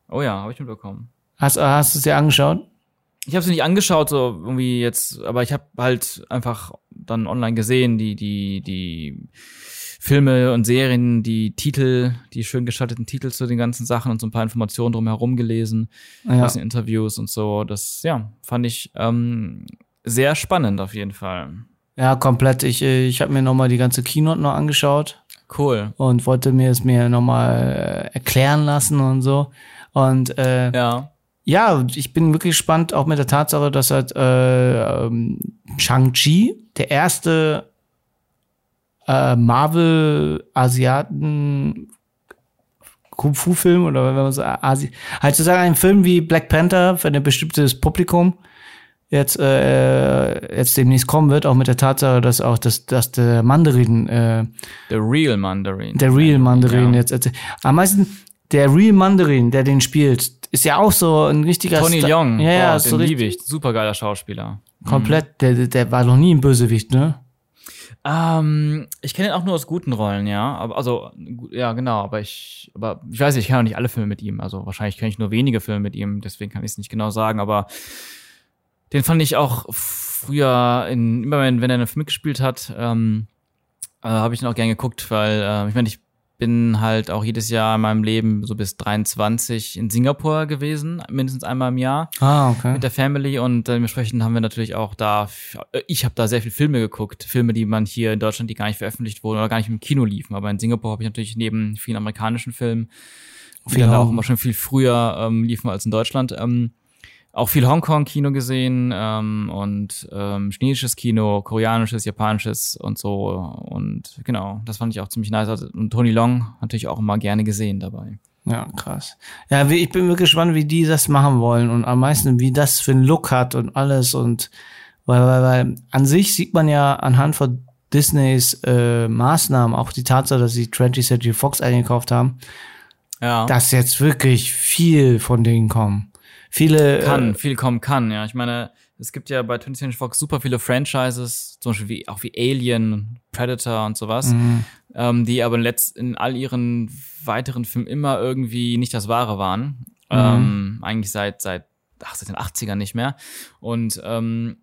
Oh ja, habe ich mitbekommen. Hast, äh, hast du es dir angeschaut? Ich habe sie nicht angeschaut, so irgendwie jetzt, aber ich habe halt einfach dann online gesehen, die, die, die Filme und Serien, die Titel, die schön gestalteten Titel zu den ganzen Sachen und so ein paar Informationen drumherum gelesen, Ja. aus den Interviews und so. Das, ja, fand ich ähm, sehr spannend auf jeden Fall. Ja, komplett. Ich, ich habe mir nochmal die ganze Keynote noch angeschaut Cool. und wollte mir es mir nochmal äh, erklären lassen und so. Und äh, Ja. Ja, ich bin wirklich gespannt, auch mit der Tatsache, dass halt äh, ähm, Shang-Chi, der erste äh, Marvel-Asiaten Kung-Fu-Film oder wenn man so Asi halt sozusagen ein Film wie Black Panther für ein bestimmtes Publikum jetzt äh, jetzt demnächst kommen wird, auch mit der Tatsache, dass auch das, dass der Mandarin äh, The Real Mandarin. der Real Mandarin Ja. jetzt erzählt. Am meisten, der Real Mandarin, der den spielt, ist ja auch so ein richtiger Tony Star- Leung, Ja, ja, ist so den liebe ich. Supergeiler Schauspieler. komplett. Der, der war noch nie ein Bösewicht, ne? Ähm, ich kenne ihn auch nur aus guten Rollen, ja. Aber also, ja, genau, aber ich, aber ich weiß nicht, ich kenne auch nicht alle Filme mit ihm. Also wahrscheinlich kenne ich nur wenige Filme mit ihm, deswegen kann ich es nicht genau sagen, aber den fand ich auch früher in, immer wenn, wenn er einen Film mitgespielt hat, ähm, äh, habe ich ihn auch gern geguckt, weil, äh, ich meine, ich bin halt auch jedes Jahr in meinem Leben so bis 23 in Singapur gewesen, mindestens einmal im Jahr Ah, okay. mit der Family. Und dementsprechend haben wir natürlich auch da, ich habe da sehr viele Filme geguckt, Filme, die man hier in Deutschland, die gar nicht veröffentlicht wurden oder gar nicht im Kino liefen, aber in Singapur habe ich natürlich neben vielen amerikanischen Filmen, die Viel dann auch immer schon viel früher ähm, liefen als in Deutschland, ähm, auch viel Hongkong-Kino gesehen ähm, und ähm, chinesisches Kino, koreanisches, japanisches und so und genau, das fand ich auch ziemlich nice Also, und Tony Long natürlich auch immer gerne gesehen dabei. Ja, krass. Ja, wie- ich bin wirklich gespannt, wie die das machen wollen und am meisten, wie das für einen Look hat und alles und weil, weil, weil an sich sieht man ja anhand von Disneys äh, Maßnahmen, auch die Tatsache, dass sie 20th Century Fox eingekauft haben, Ja. dass jetzt wirklich viel von denen kommen. Viele kann, Äh, viel kommen kann, ja. Ich meine, es gibt ja bei 20th Century Fox super viele Franchises, zum Beispiel wie, auch wie Alien, Predator und sowas, Mhm. ähm, die aber letzt, in all ihren weiteren Filmen immer irgendwie nicht das Wahre waren. Ähm, eigentlich seit, seit, ach, seit den 80ern nicht mehr. Und ähm,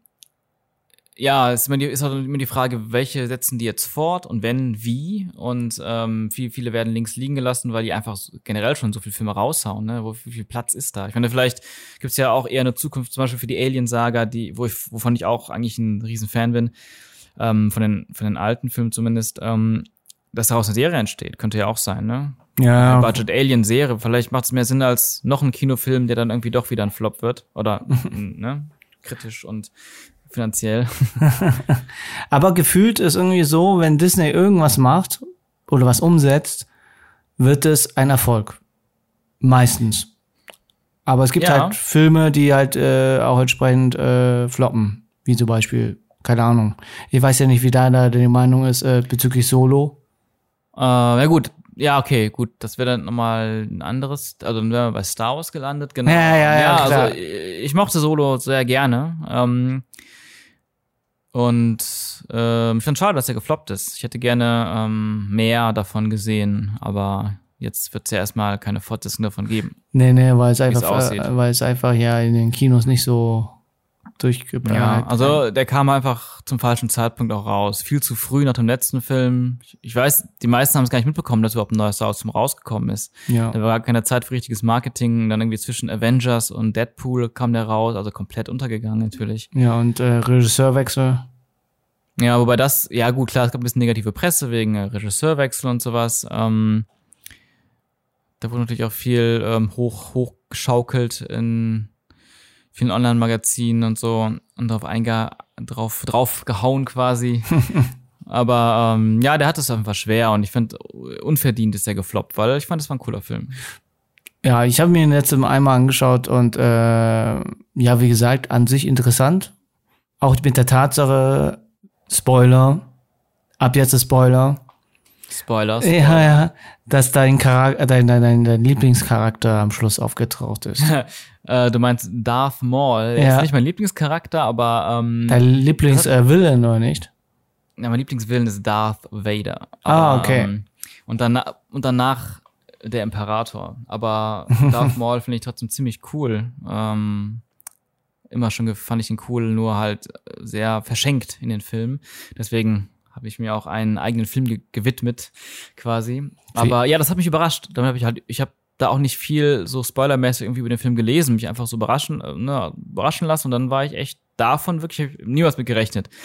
ja, ist, immer die, ist auch immer die Frage, welche setzen die jetzt fort und wenn, wie. Und ähm, viel, viele werden links liegen gelassen, weil die einfach generell schon so viele Filme raushauen. Ne? Wo, wie viel Platz ist da? Ich meine, vielleicht gibt's ja auch eher eine Zukunft, zum Beispiel für die Alien-Saga, die, wo ich, wovon ich auch eigentlich ein riesen Fan bin, ähm, von, den, von den alten Filmen zumindest, ähm, dass daraus eine Serie entsteht. Könnte ja auch sein, ne? Ja, Budget Alien Serie. Vielleicht macht es mehr Sinn als noch ein Kinofilm, der dann irgendwie doch wieder ein Flop wird. Oder <laughs> ne? kritisch und finanziell. <laughs> aber gefühlt ist irgendwie so, wenn Disney irgendwas macht oder was umsetzt, wird es ein Erfolg. Meistens. Aber es gibt Ja. halt Filme, die halt äh, auch entsprechend äh, floppen. Wie zum Beispiel, keine Ahnung. Ich weiß ja nicht, wie da die Meinung ist äh, bezüglich Solo. Äh, na gut, ja, okay, gut, das wäre dann nochmal ein anderes, also dann wären wir bei Star Wars gelandet, genau. Ja, ja, ja, klar. also ich mochte Solo sehr gerne. Ähm, und ähm, ich fand schade, dass er gefloppt ist. Ich hätte gerne ähm, mehr davon gesehen, aber jetzt wird es ja erstmal keine Fortsetzung davon geben. Nee, nee, weil es einfach, äh, weil es einfach ja in den Kinos nicht so durchgeplant Ja, also der kam einfach zum falschen Zeitpunkt auch raus. Viel zu früh nach dem letzten Film. Ich- Ich weiß, die meisten haben es gar nicht mitbekommen, dass überhaupt ein neues Star Wars Film rausgekommen ist. ja. Da war keine Zeit für richtiges Marketing. Dann irgendwie zwischen Avengers und Deadpool kam der raus, also komplett untergegangen natürlich. ja, und äh, Regisseurwechsel. Ja, wobei das, ja gut, klar, es gab ein bisschen negative Presse wegen äh, Regisseurwechsel und sowas. Ähm, da wurde natürlich auch viel ähm, hoch, hochgeschaukelt in vielen Online-Magazinen und so und drauf einge drauf, drauf gehauen quasi. <laughs> Aber ähm, ja, der hat es einfach schwer und ich finde, unverdient ist er gefloppt, weil ich fand, es war ein cooler Film. Ja, ich habe mir ihn jetzt einmal angeschaut und äh, ja, wie gesagt, an sich interessant. Auch mit der Tatsache, Spoiler, ab jetzt ist Spoiler. Spoilers. Ja, ja, dass dein, Charakter, dein, dein, dein, dein Lieblingscharakter am Schluss aufgetaucht ist. <laughs> Äh, du meinst Darth Maul. Ja. ist nicht mein Lieblingscharakter, aber ähm, Dein Lieblingsvillain, äh, oder nicht? Ja, mein Lieblingswillen ist Darth Vader. Ah, Aber, okay. Ähm, und, danach, und danach der Imperator. Aber <laughs> Darth Maul finde ich trotzdem ziemlich cool. Ähm, immer schon fand ich ihn cool, nur halt sehr verschenkt in den Filmen. Deswegen habe ich mir auch einen eigenen Film ge gewidmet, quasi. Aber ja, das hat mich überrascht. Damit habe ich halt, ich habe da auch nicht viel so spoilermäßig irgendwie über den Film gelesen, mich einfach so überraschen, äh, ne, überraschen lassen und dann war ich echt davon wirklich niemals mit gerechnet. <laughs>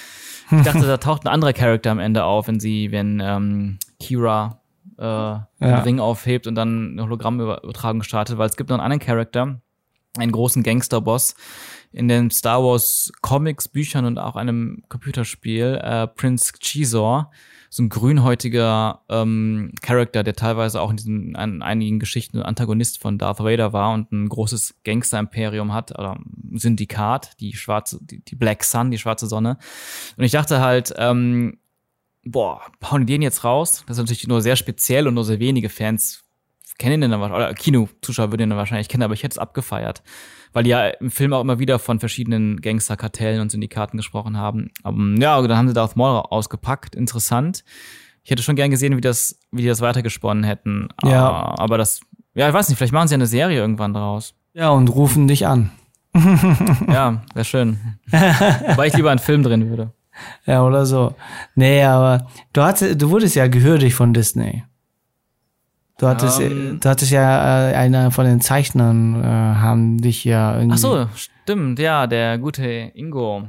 Ich dachte, da taucht ein anderer Charakter am Ende auf, wenn sie, wenn ähm, Kira äh, den Ring aufhebt und dann eine Hologrammübertragung startet, weil es gibt noch einen anderen Charakter, einen großen Gangsterboss in den Star Wars Comics, Büchern und auch einem Computerspiel, äh, Prince Chisor, so ein grünhäutiger ähm, Charakter, der teilweise auch in diesen in einigen Geschichten ein Antagonist von Darth Vader war und ein großes Gangster-Imperium hat, oder Syndikat, die schwarze, die, die Black Sun, die schwarze Sonne. Und ich dachte halt, ähm, boah, hauen die den jetzt raus? Das ist natürlich nur sehr speziell und nur sehr wenige Fans kennen den dann wahrscheinlich, oder Kinozuschauer würden den dann wahrscheinlich kennen, aber ich hätte es abgefeiert. Weil die ja im Film auch immer wieder von verschiedenen Gangsterkartellen und Syndikaten gesprochen haben. Aber ja, dann haben sie Darth Maul ausgepackt. Interessant. Ich hätte schon gern gesehen, wie das, wie die das weitergesponnen hätten. Ja. Aber, aber das, ja, ich weiß nicht, vielleicht machen sie eine Serie irgendwann draus. Ja, und rufen dich an. <laughs> Ja, wäre schön. Weil ich lieber einen Film drehen würde. Ja, oder so. Nee, aber du hattest, du wurdest ja gehörig von Disney. Du hattest, Ähm. du hattest ja, äh, einer von den Zeichnern äh, haben dich ja irgendwie, Ach so, stimmt, ja, der gute Ingo.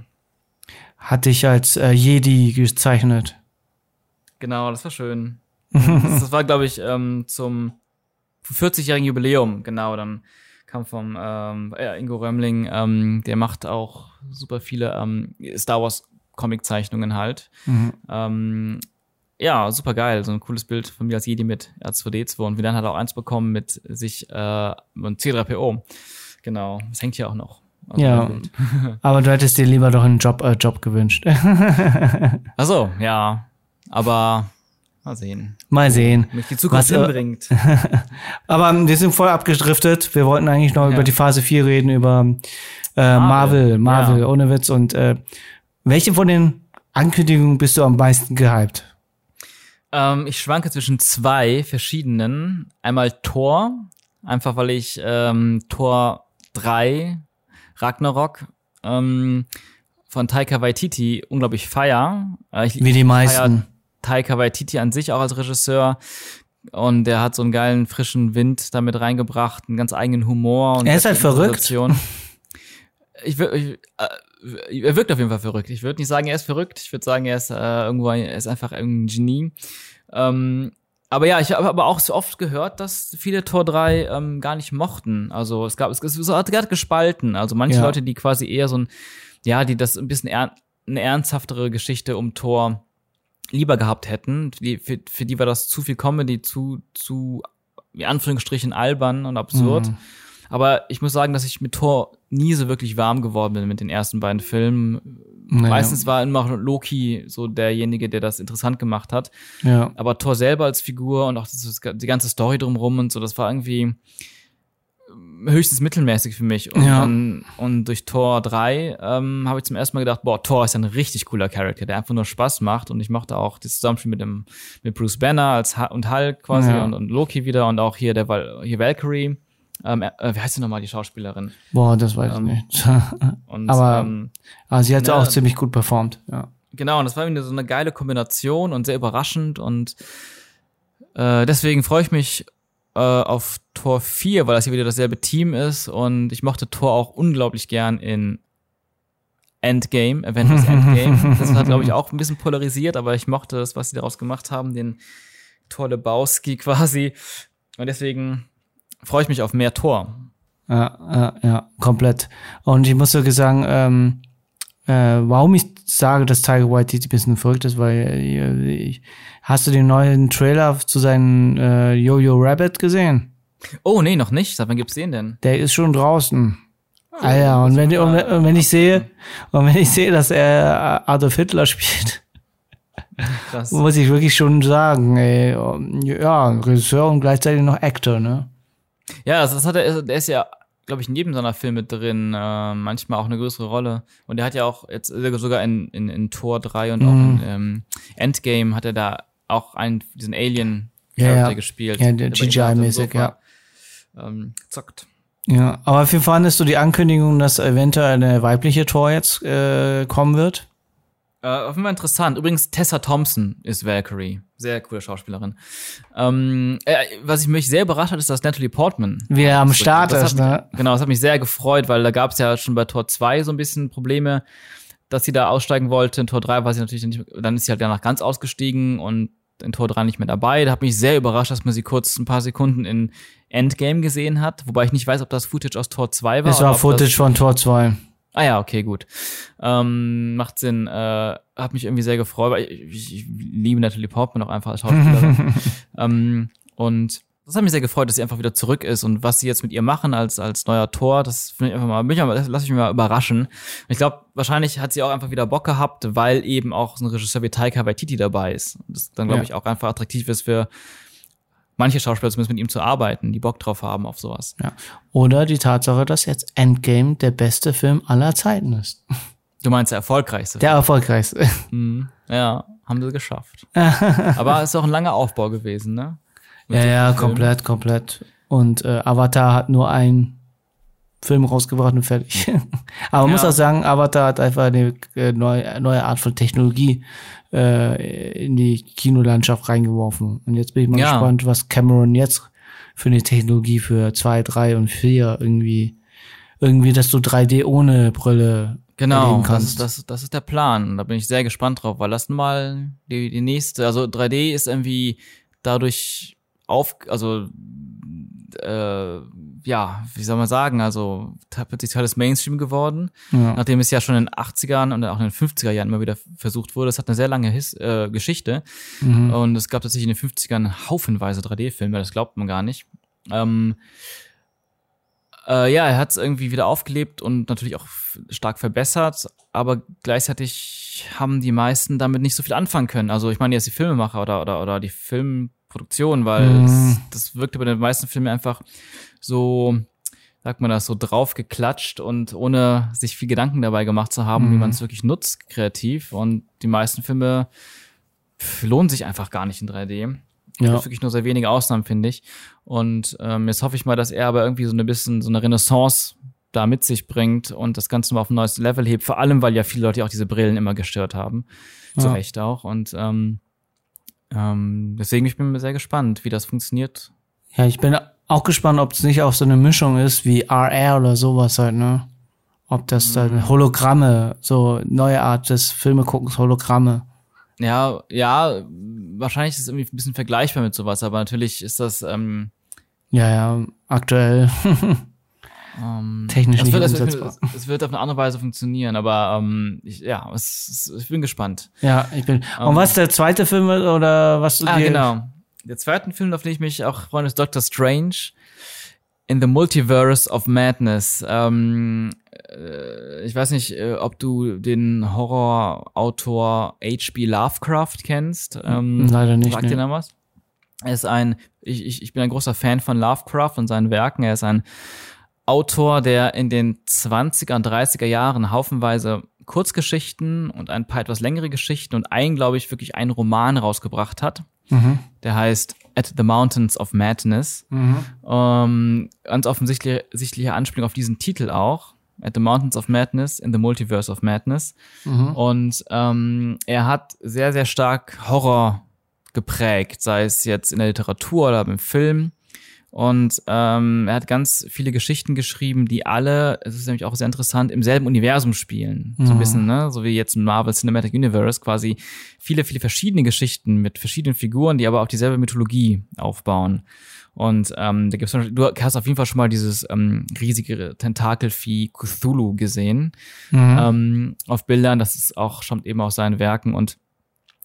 hat dich als äh, Jedi gezeichnet. Genau, das war schön. das, <laughs> das war, glaube ich, ähm, zum 40-jährigen Jubiläum, genau. Dann kam vom ähm, ja, Ingo Römling, ähm, der macht auch super viele ähm, Star Wars Comic-Zeichnungen halt. Ähm, ja, super geil. So ein cooles Bild von mir als Jedi mit R2D2 und Vilan hat auch eins bekommen mit sich äh, und C3PO. Genau, das hängt hier auch noch. Ja. <laughs> Aber du hättest dir lieber doch einen Job, äh, Job gewünscht. <laughs> Ach so, ja. Aber mal sehen, Mal sehen. mich die Zukunft Was, äh, hinbringt. <laughs> Aber wir sind voll abgedriftet. Wir wollten eigentlich noch Ja. über die Phase 4 reden, über äh, Marvel, Marvel, Marvel, ja. ohne Witz. Und äh, welche von den Ankündigungen bist du am meisten gehypt? Ähm, ich schwanke zwischen zwei verschiedenen. Einmal Thor, einfach weil ich ähm, Tor 3 Ragnarok ähm, von Taika Waititi unglaublich feier. Äh, Ich, Wie die meisten. Taika Waititi an sich auch als Regisseur. Und der hat so einen geilen frischen Wind damit reingebracht, einen ganz eigenen Humor. Und Er ist halt verrückt. Ich, ich, äh, er wirkt auf jeden Fall verrückt. Ich würde nicht sagen, er ist verrückt. Ich würde sagen, er ist äh, irgendwo, ein- er ist einfach ein Genie. Ähm, aber ja, ich habe aber auch so oft gehört, dass viele Tor 3 ähm, gar nicht mochten. Also es gab, es, es hat gerade gespalten. Also manche Ja. Leute, die quasi eher so ein, ja, die das ein bisschen er, eine ernsthaftere Geschichte um Tor lieber gehabt hätten. Die, für, für die war das zu viel Comedy, zu, zu, in Anführungsstrichen, albern und absurd. Mhm. Aber ich muss sagen, dass ich mit Thor nie so wirklich warm geworden bin mit den ersten beiden Filmen. Naja. Meistens war immer Loki so derjenige, der das interessant gemacht hat. Ja. Aber Thor selber als Figur und auch das, die ganze Story drumrum und so, das war irgendwie höchstens mittelmäßig für mich. Und, Ja. dann, und durch Thor 3 ähm, habe ich zum ersten Mal gedacht, boah, Thor ist ja ein richtig cooler Charakter, der einfach nur Spaß macht. Und ich mochte auch das Zusammenspiel mit dem mit Bruce Banner als und Hulk quasi Ja. und, und Loki wieder und auch hier der Val hier Valkyrie. Ähm, äh, wie heißt sie nochmal, die Schauspielerin? Boah, das weiß Ähm, ich nicht. <laughs> Und, Aber- ähm, Aber sie hat Ja. auch ziemlich gut performt. Ja. Genau, und das war wieder so eine geile Kombination und sehr überraschend und äh, deswegen freue ich mich äh, auf Tor 4, weil das hier wieder dasselbe Team ist und ich mochte Tor auch unglaublich gern in Endgame, Avengers Endgame. <laughs> Das hat, glaube ich, auch ein bisschen polarisiert, aber ich mochte das, was sie daraus gemacht haben, den Thor Lebowski quasi. Und deswegen freue ich mich auf mehr Tor. Ja, ja, ja, komplett. Und ich muss sogar sagen, ähm, äh, warum ich sage, dass Tiger White ein bisschen verrückt ist, weil äh, ich, hast du den neuen Trailer zu seinem äh, Yo-Yo Rabbit gesehen? Oh, nee, noch nicht. Seit wann gibt's den denn? Der ist schon draußen. Ah ja, und wenn, und, und wenn ich sehe, und wenn ich sehe, dass er Adolf Hitler spielt, Krass. muss ich wirklich schon sagen, ey, ja, Regisseur und gleichzeitig noch Actor, ne? Ja, das, das hat er, der ist ja, glaube ich, in jedem seiner Filme drin, äh, manchmal auch eine größere Rolle. Und er hat ja auch jetzt sogar in, in, in Tor 3 und auch Mhm. in ähm, Endgame hat er da auch einen, diesen Alien Ja, ja. gespielt. Ja, der CGI-mäßig, Sofa, Ähm, zockt. Ja, aber wie fandest du die Ankündigung, dass eventuell eine weibliche Tor jetzt äh, kommen wird? Äh, auf jeden Fall interessant. Übrigens, Tessa Thompson ist Valkyrie. Sehr coole Schauspielerin. Ähm, äh, was ich mich sehr überrascht hat, ist, dass Natalie Portman Wie er am Start ist, mich, ne? Genau, das hat mich sehr gefreut, weil da gab es ja schon bei Tor 2 so ein bisschen Probleme, dass sie da aussteigen wollte. In Tor 3 war sie natürlich nicht, dann ist sie halt danach ganz ausgestiegen und in Tor 3 nicht mehr dabei. Da hat mich sehr überrascht, dass man sie kurz ein paar Sekunden in Endgame gesehen hat, wobei ich nicht weiß, ob das Footage aus Tor 2 war. Es war Footage von Tor 2. ah ja, okay, gut. Ähm, macht Sinn. Äh, hat mich irgendwie sehr gefreut, weil ich, ich, ich liebe Natalie Portman auch einfach als Schauspielerin. <laughs> ähm, und das hat mich sehr gefreut, dass sie einfach wieder zurück ist und was sie jetzt mit ihr machen als als neuer Tor, das finde ich einfach mal, bin ich mal lass ich mich mal überraschen. Ich glaube, wahrscheinlich hat sie auch einfach wieder Bock gehabt, weil eben auch so ein Regisseur wie Taika Waititi dabei ist. Und Das dann glaube Ja. ich auch einfach attraktiv ist für manche Schauspieler zumindest mit ihm zu arbeiten, die Bock drauf haben auf sowas. Ja. Oder die Tatsache, dass jetzt Endgame der beste Film aller Zeiten ist. Du meinst der erfolgreichste. Der erfolgreichste. Mhm. Ja, haben sie geschafft. <laughs> Aber es ist auch ein langer Aufbau gewesen, ne? Mit Ja, ja, komplett, komplett. Und äh, Avatar hat nur einen Film rausgebracht und fertig. <laughs> Aber man muss Ja. auch sagen, Avatar hat einfach eine äh, neue, neue Art von Technologie äh, in die Kinolandschaft reingeworfen. Und jetzt bin ich mal Ja. gespannt, was Cameron jetzt für eine Technologie für zwei, drei und vier irgendwie, irgendwie, dass du 3D ohne Brille Genau, das kannst. ist, das, das ist der Plan. Da bin ich sehr gespannt drauf, weil das nun mal die, die nächste, also 3D ist irgendwie dadurch auf, also äh, ja, wie soll man sagen, also des Mainstream geworden, Ja. nachdem es ja schon in den 80ern und auch in den 50er Jahren immer wieder versucht wurde. Es hat eine sehr lange His äh, Geschichte Mhm. und es gab tatsächlich in den 50ern haufenweise 3D-Filme, das glaubt man gar nicht. Ähm, äh, ja, er hat es irgendwie wieder aufgelebt und natürlich auch stark verbessert, aber gleichzeitig haben die meisten damit nicht so viel anfangen können. Also ich meine jetzt die Filmemacher oder, oder, oder die Filmproduktion, weil Mhm. es, das wirkte bei den meisten Filmen einfach so, sagt man das, so draufgeklatscht und ohne sich viel Gedanken dabei gemacht zu haben, wie Mhm. man es wirklich nutzt, kreativ. Und die meisten Filme lohnen sich einfach gar nicht in 3D. Ja. Das wirklich nur sehr wenige Ausnahmen, finde ich. Und ähm, jetzt hoffe ich mal, dass er aber irgendwie so ein bisschen so eine Renaissance da mit sich bringt und das Ganze mal auf ein neues Level hebt. Vor allem, weil ja viele Leute auch diese Brillen immer gestört haben. Ja. Zu Recht auch. Und ähm, ähm, deswegen ich bin mir sehr gespannt, wie das funktioniert. Ja, ich bin auch gespannt, ob es nicht auch so eine Mischung ist wie RR oder sowas halt, ne? Ob das dann mhm. Hologramme, so neue Art des Filmeguckens, Hologramme. Ja, ja, wahrscheinlich ist es irgendwie ein bisschen vergleichbar mit sowas, aber natürlich ist das. Ähm, ja, ja, aktuell. <laughs> ähm, Technisch nicht wird, umsetzbar. Es, wird auf eine andere Weise funktionieren, aber ähm, ich, ja, es, ich bin gespannt. Ja, ich bin. Und ähm, was der zweite Film oder was du Ah, genau. Der zweite Film, auf den ich mich auch freue, ist Doctor Strange in the Multiverse of Madness. Ähm, äh, ich weiß nicht, äh, ob du den Horrorautor H.P. Lovecraft kennst. Ähm, Leider nicht. Sagt nee. dir da was? Er ist ein, ich, ich, ich bin ein großer Fan von Lovecraft und seinen Werken. Er ist ein Autor, der in den 20er und 30er Jahren haufenweise Kurzgeschichten und ein paar etwas längere Geschichten und einen, glaube ich, wirklich einen Roman rausgebracht hat. Mhm. Der heißt At the Mountains of Madness. Mhm. Ähm, ganz offensichtliche Anspielung auf diesen Titel auch. At the Mountains of Madness in the Multiverse of Madness. Mhm. Und ähm, er hat sehr, sehr stark Horror geprägt, sei es jetzt in der Literatur oder im Film. Und ähm, er hat ganz viele Geschichten geschrieben, die alle, es ist nämlich auch sehr interessant, im selben Universum spielen. Mhm. So ein mhm. bisschen, ne? So wie jetzt im Marvel Cinematic Universe, quasi viele, viele verschiedene Geschichten mit verschiedenen Figuren, die aber auch dieselbe Mythologie aufbauen. Und ähm, da gibt's du hast auf jeden Fall schon mal dieses ähm, riesige Tentakelvieh Cthulhu gesehen mhm. ähm, auf Bildern. Das ist auch stammt eben aus seinen Werken und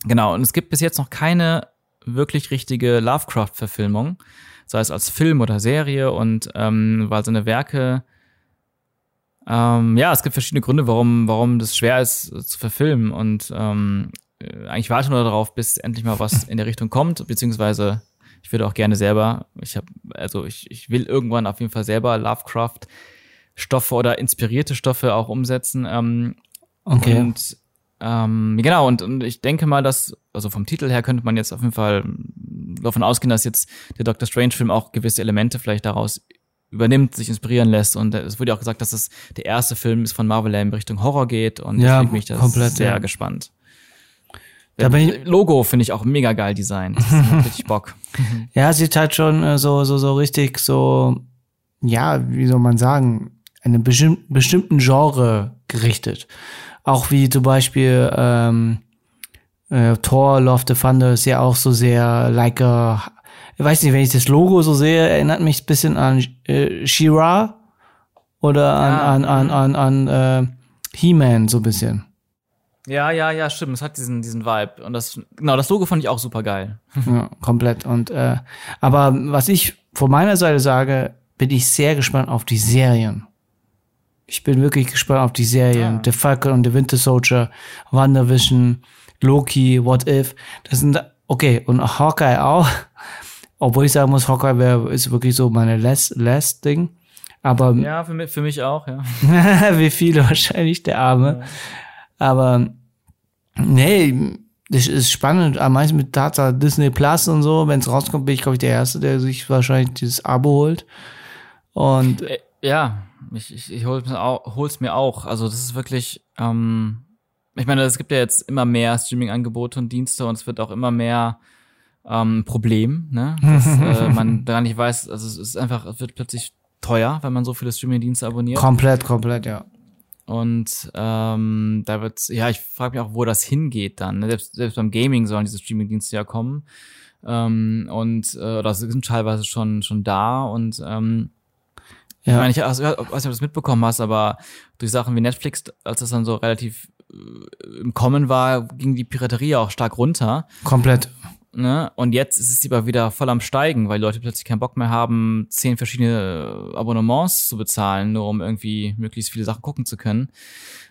genau. Und es gibt bis jetzt noch keine wirklich richtige Lovecraft-Verfilmung sei es als Film oder Serie und ähm, weil seine Werke ähm, ja, es gibt verschiedene Gründe, warum, warum das schwer ist äh, zu verfilmen und ähm, äh, eigentlich warte nur darauf, bis endlich mal was in der Richtung kommt, beziehungsweise ich würde auch gerne selber, ich habe, also ich, ich will irgendwann auf jeden Fall selber Lovecraft Stoffe oder inspirierte Stoffe auch umsetzen. Ähm, okay. Und ähm, genau, und, und ich denke mal, dass, also vom Titel her könnte man jetzt auf jeden Fall davon ausgehen, dass jetzt der Doctor Strange-Film auch gewisse Elemente vielleicht daraus übernimmt, sich inspirieren lässt. Und es wurde ja auch gesagt, dass es der erste Film ist von Marvel, der in Richtung Horror geht. Und ja, deswegen bin ich da komplett, sehr ja. gespannt. Da bin ich, Logo finde ich auch mega geil designt. Das macht <laughs> richtig Bock. Ja, sieht halt schon äh, so, so, so richtig so, ja, wie soll man sagen, einem bestimm bestimmten Genre gerichtet. Auch wie zum Beispiel ähm, äh, Thor Love the Thunder ist ja auch so sehr like a, ich weiß nicht, wenn ich das Logo so sehe, erinnert mich ein bisschen an äh, She-Ra oder an, ja. an, an, an, an äh, He-Man so ein bisschen. Ja, ja, ja, stimmt. Es hat diesen, diesen Vibe. Und das, genau, das Logo fand ich auch super geil. <laughs> ja, komplett. Und, äh, aber was ich von meiner Seite sage, bin ich sehr gespannt auf die Serien. Ich bin wirklich gespannt auf die Serien. Ja. The Falcon und The Winter Soldier, WandaVision, Loki, What If. Das sind, okay, und Hawkeye auch. <laughs> Obwohl ich sagen muss, Hawkeye wär, ist wirklich so meine last, last Ding. Aber. Ja, für mich, für mich auch, ja. <laughs> wie viele wahrscheinlich, der Arme. Ja. Aber, nee, das ist spannend. Am meisten mit Tatsache Disney Plus und so. Wenn es rauskommt, bin ich, glaube ich, der Erste, der sich wahrscheinlich dieses Abo holt. Und. Äh, ja, ich, ich, ich hol's mir auch, hol's mir auch. Also, das ist wirklich, ähm, ich meine, es gibt ja jetzt immer mehr Streaming-Angebote und Dienste und es wird auch immer mehr ähm, Problem, ne? Dass <laughs> äh, man da nicht weiß, also es ist einfach, es wird plötzlich teuer, wenn man so viele Streaming-Dienste abonniert. Komplett, komplett, ja. Und ähm, da wird, ja, ich frage mich auch, wo das hingeht dann. Ne? Selbst, selbst beim Gaming sollen diese Streaming-Dienste ja kommen. Ähm, und äh, das sind teilweise schon schon da und ähm, ja. ich meine, ich also, weiß nicht, ob du das mitbekommen hast, aber durch Sachen wie Netflix, als das dann so relativ äh, im Kommen war, ging die Piraterie auch stark runter. Komplett. Ne? Und jetzt ist es aber wieder voll am Steigen, weil Leute plötzlich keinen Bock mehr haben, zehn verschiedene Abonnements zu bezahlen, nur um irgendwie möglichst viele Sachen gucken zu können.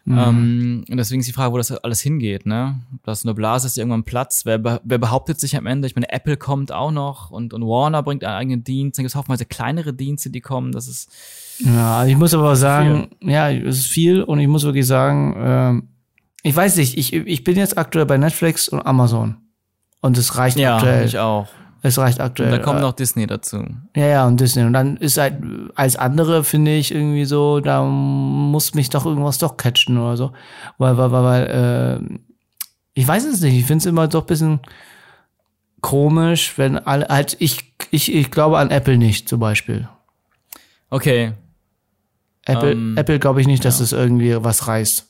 Mhm. Ähm, und deswegen ist die Frage, wo das alles hingeht. Ne? Das ist eine Blase, ist irgendwann Platz. Wer, wer behauptet sich am Ende? Ich meine, Apple kommt auch noch und, und Warner bringt einen eigenen Dienst. Dann gibt es haufenweise kleinere Dienste, die kommen. Das ist ja, ich muss aber sagen, viel. ja, es ist viel und ich muss wirklich sagen, ähm, ich weiß nicht, ich, ich bin jetzt aktuell bei Netflix und Amazon. Und es reicht ja, aktuell. ich auch. Es reicht aktuell. Und da kommt äh, noch Disney dazu. Ja, ja, und Disney. Und dann ist halt als andere, finde ich, irgendwie so, da muss mich doch irgendwas doch catchen oder so. Weil, weil, weil, weil äh, ich weiß es nicht. Ich finde es immer doch ein bisschen komisch, wenn alle, halt, ich, ich, ich glaube an Apple nicht, zum Beispiel. Okay. Apple, Ähm, Apple glaube ich nicht, dass es irgendwie was reißt.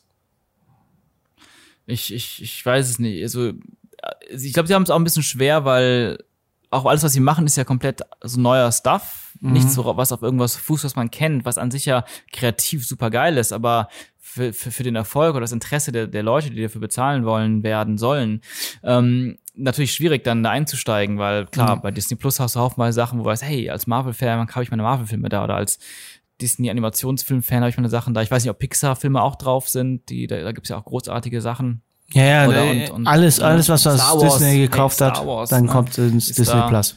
Ich, ich, ich weiß es nicht. Also, äh, ich glaube, sie haben es auch ein bisschen schwer, weil auch alles, was sie machen, ist ja komplett so neuer Stuff. Nichts, so, was auf irgendwas fußt, was man kennt, was an sich ja kreativ super geil ist, aber für, für, für den Erfolg oder das Interesse der, der Leute, die dafür bezahlen wollen, werden sollen, ähm, natürlich schwierig dann da einzusteigen, weil klar, bei Disney Plus hast du haufenweise Sachen, wo du weißt, hey, als Marvel-Fan habe ich meine Marvel-Filme da oder als Disney-Animationsfilm-Fan habe ich meine Sachen da. Ich weiß nicht, ob Pixar-Filme auch drauf sind, die, da, da gibt's ja auch großartige Sachen. Ja, ja, Oder äh, und- und- alles, alles, was das Star Wars, Disney gekauft hey, hat, Wars, dann ne? kommt ins Ist Disney da. Plus.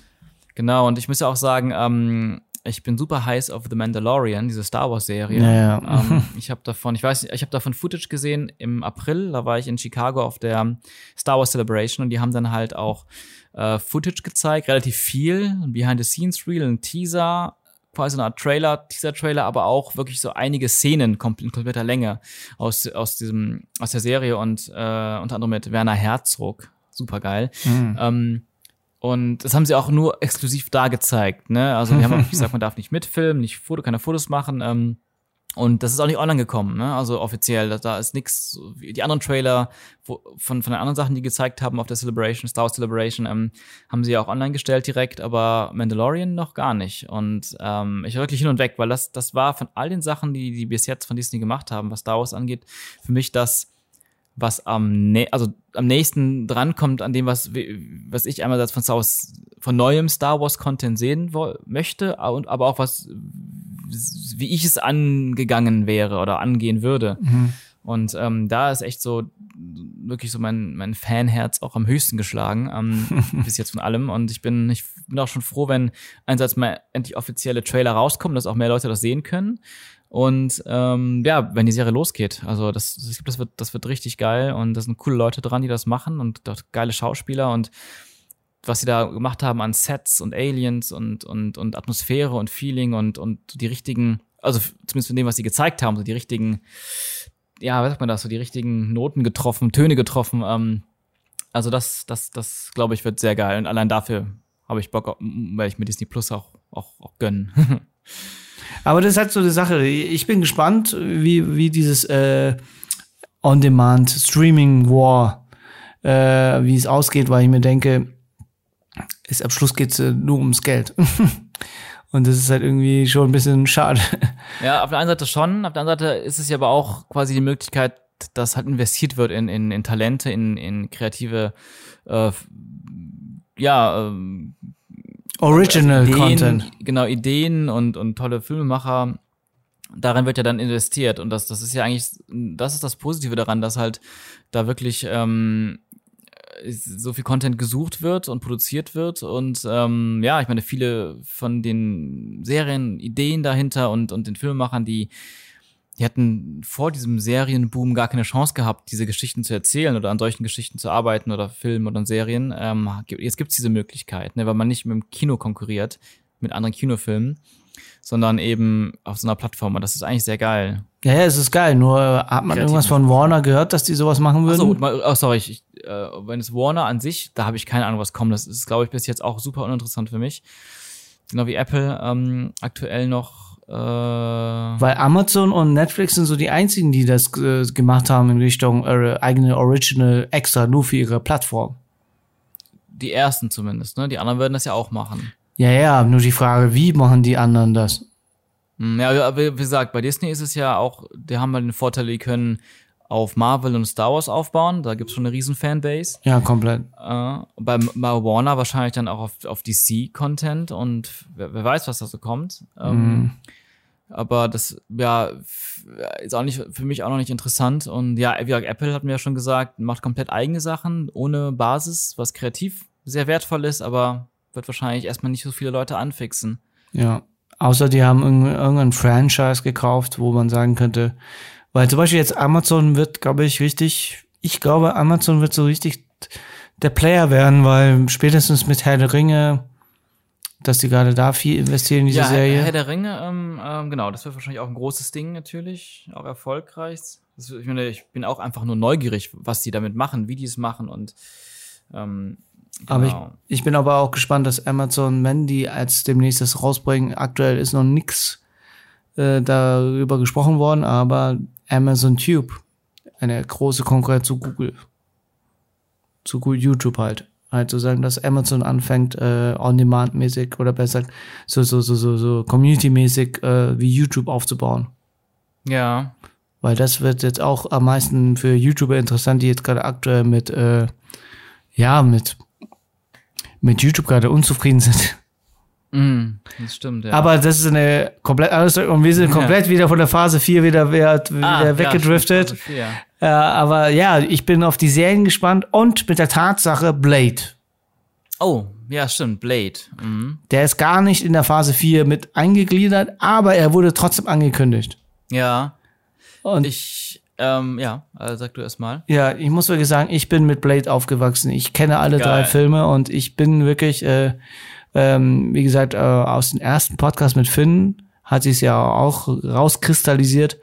Genau, und ich muss ja auch sagen, ähm, ich bin super heiß auf The Mandalorian, diese Star Wars Serie. Ja, ja. Ähm, <laughs> ich habe davon, ich weiß nicht, ich habe davon Footage gesehen im April, da war ich in Chicago auf der Star Wars Celebration und die haben dann halt auch äh, Footage gezeigt, relativ viel, ein Behind the Scenes Reel, ein Teaser, quasi eine Art Trailer, Teaser-Trailer, aber auch wirklich so einige Szenen in kompletter Länge aus, aus diesem, aus der Serie und äh, unter anderem mit Werner Herzog. Super geil. Ähm, und das haben sie auch nur exklusiv da gezeigt, ne? Also die haben auch <laughs> gesagt, man darf nicht mitfilmen, nicht Foto, keine Fotos machen. Ähm, und das ist auch nicht online gekommen, ne? Also offiziell, da, da ist nichts. Die anderen Trailer wo, von von den anderen Sachen, die gezeigt haben auf der Celebration, Star Wars Celebration, ähm, haben sie ja auch online gestellt direkt, aber Mandalorian noch gar nicht. Und ähm, ich war wirklich hin und weg, weil das das war von all den Sachen, die die bis jetzt von Disney gemacht haben, was Star Wars angeht, für mich das was am nä also am nächsten drankommt an dem, was, was ich einerseits von Star von neuem Star Wars Content sehen möchte, und aber auch was, wie ich es angegangen wäre oder angehen würde. Und ähm, da ist echt so wirklich so mein, mein Fanherz auch am höchsten geschlagen, ähm, <laughs> bis jetzt von allem. Und ich bin, ich bin auch schon froh, wenn einerseits mal endlich offizielle Trailer rauskommen, dass auch mehr Leute das sehen können. Und ähm, ja, wenn die Serie losgeht, also das, das wird, das wird richtig geil und da sind coole Leute dran, die das machen und dort geile Schauspieler und was sie da gemacht haben an Sets und Aliens und, und, und Atmosphäre und Feeling und, und die richtigen, also zumindest von dem, was sie gezeigt haben, so die richtigen, ja, was sagt man das, so die richtigen Noten getroffen, Töne getroffen. Ähm, also das, das, das glaube ich, wird sehr geil. Und allein dafür habe ich Bock, weil ich mir Disney Plus auch, auch, auch gönnen. <laughs> Aber das ist halt so eine Sache. Ich bin gespannt, wie, wie dieses äh, On-Demand Streaming War, äh, wie es ausgeht, weil ich mir denke, ist, am Schluss geht's äh, nur ums Geld. <laughs> Und das ist halt irgendwie schon ein bisschen schade. <laughs> Ja, auf der einen Seite schon, auf der anderen Seite ist es ja aber auch quasi die Möglichkeit, dass halt investiert wird in, in, in Talente, in, in kreative, äh, ja, ähm, Original Ideen, Content. Genau, Ideen und, und tolle Filmemacher. Darin wird ja dann investiert. Und das, das ist ja eigentlich, das ist das Positive daran, dass halt da wirklich ähm, so viel Content gesucht wird und produziert wird. Und ähm, ja, ich meine, viele von den Serien, Ideen dahinter und, und den Filmemachern, die, die hatten vor diesem Serienboom gar keine Chance gehabt, diese Geschichten zu erzählen oder an solchen Geschichten zu arbeiten oder Filmen oder Serien. Ähm, jetzt gibt's diese Möglichkeit, ne, weil man nicht mit dem Kino konkurriert, mit anderen Kinofilmen, sondern eben auf so einer Plattform. Und das ist eigentlich sehr geil. Ja, ja, es ist geil. Nur hat man Kreativ irgendwas von Warner gehört, dass die sowas machen würden? Achso, mal- oh, sorry, ich, äh, wenn es Warner an sich, da habe ich keine Ahnung, was kommt. Das ist, glaube ich, bis jetzt auch super uninteressant für mich. Genau wie Apple ähm, aktuell noch äh, Weil Amazon und Netflix sind so die einzigen, die das äh, gemacht haben in Richtung äh, eigene Original extra nur für ihre Plattform. die ersten zumindest, ne? Die anderen würden das ja auch machen. Ja, ja, nur die Frage, wie machen die anderen das? Hm, Ja, aber wie gesagt, bei Disney ist es ja auch, die haben halt den Vorteil, die können auf Marvel und Star Wars aufbauen. Da gibt's schon eine riesen Fanbase. Ja, komplett. Äh, bei, bei Warner wahrscheinlich dann auch auf, auf DC-Content und wer, wer weiß, was da so kommt. Ähm, Aber das, ja, ist auch nicht, für mich auch noch nicht interessant. Und ja, wie gesagt, Apple hat mir ja schon gesagt, macht komplett eigene Sachen, ohne Basis, was kreativ sehr wertvoll ist, aber wird wahrscheinlich erstmal nicht so viele Leute anfixen. Ja. Außer die haben irgend- irgendein Franchise gekauft, wo man sagen könnte, weil zum Beispiel jetzt Amazon wird, glaube ich, richtig, ich glaube, Amazon wird so richtig der Player werden, weil spätestens mit Herr der Ringe, dass die gerade da viel investieren in diese ja, Serie. Herr der Ringe, ähm, ähm, genau, das wird wahrscheinlich auch ein großes Ding natürlich, auch erfolgreich. Das, ich, meine, ich bin auch einfach nur neugierig, was die damit machen, wie die es machen und ähm, genau. Aber ich, ich bin aber auch gespannt, dass Amazon, die als demnächst das rausbringen, aktuell ist noch nix äh, darüber gesprochen worden, aber Amazon Tube, eine große Konkurrenz zu Google, zu YouTube halt. Halt zu sagen, dass Amazon anfängt, äh, on-demand-mäßig oder besser so, so, so, so, so community-mäßig äh, wie YouTube aufzubauen. ja, Weil das wird jetzt auch am meisten für YouTuber interessant, die jetzt gerade aktuell mit, äh, ja, mit, mit YouTube gerade unzufrieden sind. Mm, das stimmt, ja. Aber das ist eine komplett andere Story und wir sind komplett wieder von der Phase 4 wieder, wieder, wieder Ah, ja, weggedriftet. ja. äh, aber ja, ich bin auf die Serien gespannt und mit der Tatsache Blade. Oh, ja, stimmt, Blade. Mhm. Der ist gar nicht in der Phase 4 mit eingegliedert, aber er wurde trotzdem angekündigt. Ja, Und ich, ähm, ja, also sag du erst mal. Ja, ich muss wirklich sagen, ich bin mit Blade aufgewachsen. Ich kenne alle Geil. drei Filme und ich bin wirklich, äh, ähm, wie gesagt, äh, aus dem ersten Podcast mit Finn hat sich ja auch rauskristallisiert,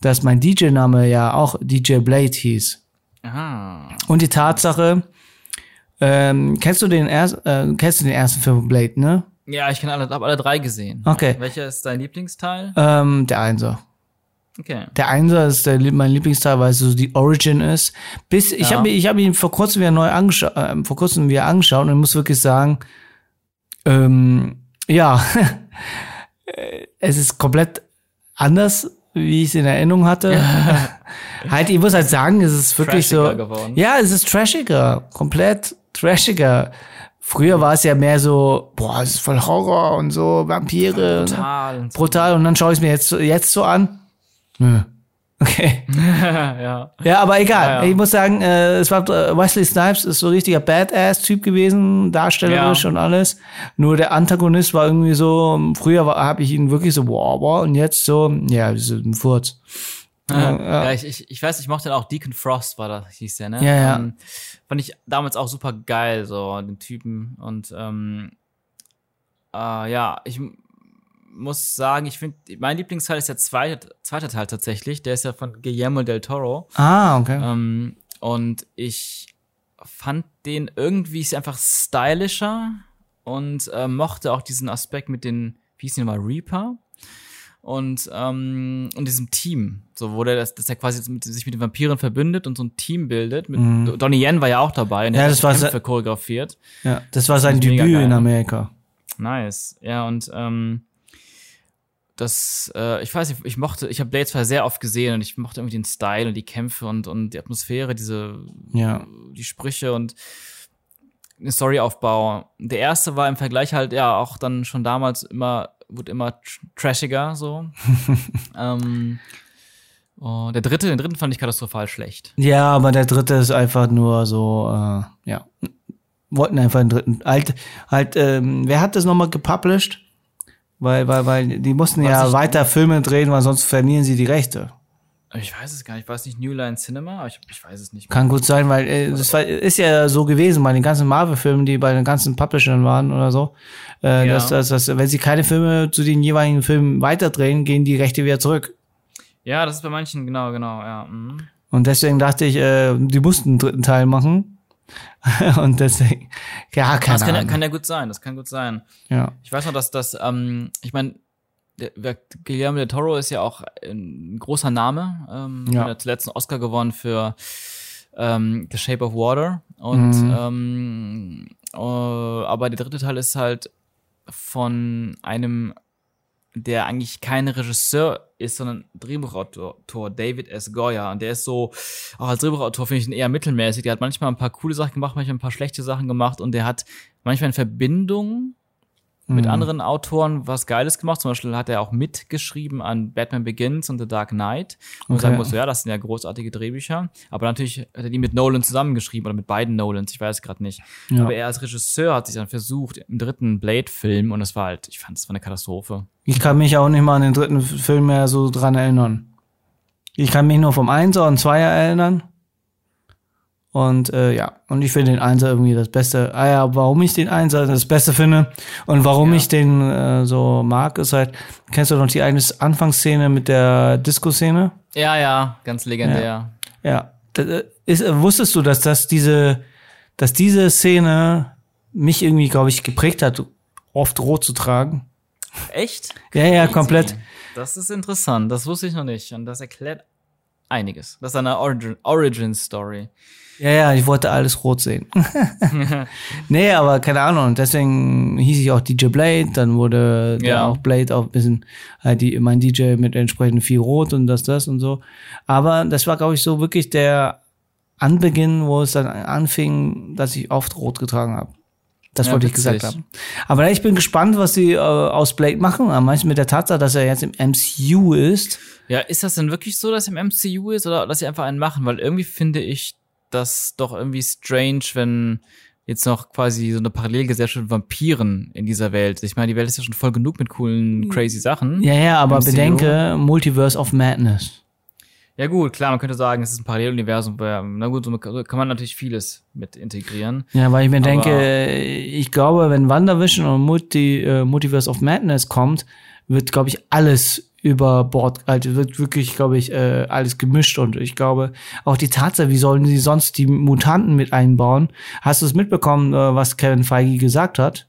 dass mein DJ-Name ja auch DJ Blade hieß. Aha. Und die Tatsache, ähm, kennst du den erst, äh, kennst du den ersten Film Blade, ne? Ja, ich kenne alle, hab alle drei gesehen. Okay. Welcher ist dein Lieblingsteil? Ähm, der Einser. Okay. Der Einser ist der, mein Lieblingsteil, weil es so die Origin ist. Bis ich Ja. habe ich habe ihn vor kurzem wieder neu angeschaut, äh, vor kurzem wieder angeschaut und ich muss wirklich sagen, ähm, ja, <laughs> es ist komplett anders, wie ich es in Erinnerung hatte. <laughs> halt, ich muss halt sagen, es ist wirklich so. Geworden. Ja, es ist trashiger, komplett trashiger. Früher war es ja mehr so, boah, es ist voll Horror und so, Vampire. Brutal. und so. Brutal. Und dann schaue ich es mir jetzt, so- jetzt so an. Nö. Okay. <laughs> ja. Ja, aber egal. Ja, ja. Ich muss sagen, äh, es war äh, Wesley Snipes ist so ein richtiger Badass-Typ gewesen, darstellerisch Ja. und alles. Nur der Antagonist war irgendwie so, früher habe ich ihn wirklich so, wow, wow, und jetzt so, ja, ist ein Furz. Ja, ich, ich, ich weiß, ich mochte dann auch Deacon Frost, war das, hieß der, ne? Ja, ja. Ähm, fand ich damals auch super geil, so, den Typen. Und, ähm, äh, ja, ich muss sagen, ich finde, mein Lieblingsteil ist der zweite, zweite Teil tatsächlich. Der ist ja von Guillermo del Toro. Ah, okay. Ähm, und ich fand den irgendwie einfach stylischer und äh, mochte auch diesen Aspekt mit den, wie hieß die nochmal, Reaper? Und, ähm, und diesem Team, so wo der, das, dass er quasi mit, sich mit den Vampiren verbündet und so ein Team bildet. Mit, Donnie Yen war ja auch dabei und. Ja, der das war Kämpfe choreografiert. Ja, das war sein Das Debüt in Amerika. Nice. Ja, und ähm, das, äh, ich weiß nicht, ich mochte, ich habe Blade zwar sehr oft gesehen und ich mochte irgendwie den Style und die Kämpfe und, und die Atmosphäre, diese, Ja. die Sprüche und den Storyaufbau. Der erste war im Vergleich halt ja auch dann schon damals immer, wurde immer tr- trashiger so. <laughs> ähm, oh, der dritte, den dritten fand ich katastrophal schlecht. Ja, aber der dritte ist einfach nur so, äh, ja. Wollten einfach einen dritten. Halt, halt, ähm, wer hat das nochmal gepublished? Weil, weil, weil, die mussten ja ich weiter Filme drehen, weil sonst verlieren sie die Rechte. Ich weiß es gar nicht, ich weiß nicht New Line Cinema, aber ich, ich weiß es nicht. mehr. Kann gut sein, weil äh, das war, ist ja so gewesen bei den ganzen Marvel-Filmen, die bei den ganzen Publishern waren oder so, äh, Ja. dass, dass, dass, wenn sie keine Filme zu den jeweiligen Filmen weiterdrehen, gehen die Rechte wieder zurück. Ja, das ist bei manchen, genau, genau, ja. Mhm. Und deswegen dachte ich, äh, die mussten einen dritten Teil machen. <laughs> Und deswegen, ja, keine Das kann, ja- Ahnung. kann ja gut sein, das kann gut sein. ja. Ich weiß noch, dass das, ähm, ich meine, Guillermo del Toro ist ja auch ein großer Name. Ähm, ja. Hat zuletzt einen Oscar gewonnen für ähm, The Shape of Water. Und Mhm. ähm, äh, aber der dritte Teil ist halt von einem, der eigentlich kein Regisseur ist, sondern Drehbuchautor, David S. Goya. Und der ist so, auch als Drehbuchautor finde ich ihn eher mittelmäßig. Der hat manchmal ein paar coole Sachen gemacht, manchmal ein paar schlechte Sachen gemacht und der hat manchmal in Verbindung mit anderen Autoren was Geiles gemacht. Zum Beispiel hat er auch mitgeschrieben an Batman Begins und The Dark Knight. Und Okay. sagen muss, ja, das sind ja großartige Drehbücher. Aber natürlich hat er die mit Nolan zusammengeschrieben oder mit beiden Nolans, ich weiß gerade nicht. Ja. Aber er als Regisseur hat sich dann versucht im dritten Blade-Film und das war halt, ich fand, es war eine Katastrophe. Ich kann mich auch nicht mal an den dritten Film mehr so dran erinnern. Ich kann mich nur vom Einser und Zweier erinnern. Und äh, ja, und ich finde den Einser irgendwie das Beste. Ah ja, warum ich den Einser das Beste finde und warum Ja. ich den äh, so mag, ist halt, kennst du noch die eine Anfangsszene mit der Disco-Szene? Ja, ja, ganz legendär. Ja. Das, äh, ist, wusstest du, dass das diese, dass diese Szene mich irgendwie, glaube ich, geprägt hat, oft rot zu tragen? Echt? Ja, ja, komplett. Das ist interessant, das wusste ich noch nicht. Und das erklärt einiges. Das ist eine Origin, Origin Story. Ja, ja, ich wollte alles rot sehen. <laughs> nee, aber keine Ahnung. Deswegen hieß ich auch DJ Blade. Dann wurde Ja. auch Blade auch ein bisschen, halt die, mein DJ mit entsprechend viel Rot und das, das und so. Aber das war, glaube ich, so wirklich der Anbeginn, wo es dann anfing, dass ich oft rot getragen habe. Das Ja, wollte ich gesagt haben. Aber ich bin gespannt, was sie äh, aus Blade machen. Am meisten mit der Tatsache, dass er jetzt im MCU ist. Ja, ist das denn wirklich so, dass im MCU ist oder dass sie einfach einen machen? Weil irgendwie finde ich das doch irgendwie strange, wenn jetzt noch quasi so eine Parallelgesellschaft mit Vampiren in dieser Welt. Ich meine, die Welt ist ja schon voll genug mit coolen, crazy Sachen. Ja, ja, aber bedenke, Multiverse of Madness. Ja gut, klar, man könnte sagen, es ist ein Paralleluniversum. Na gut, so kann man natürlich vieles mit integrieren. Ja, weil ich mir denke, ich glaube, wenn WandaVision und Multi, äh, Multiverse of Madness kommt, wird, glaube ich, alles über Bord, also wird wirklich, glaube ich, äh, alles gemischt und ich glaube, auch die Tatsache, wie sollen sie sonst die Mutanten mit einbauen? Hast du es mitbekommen, äh, was Kevin Feige gesagt hat?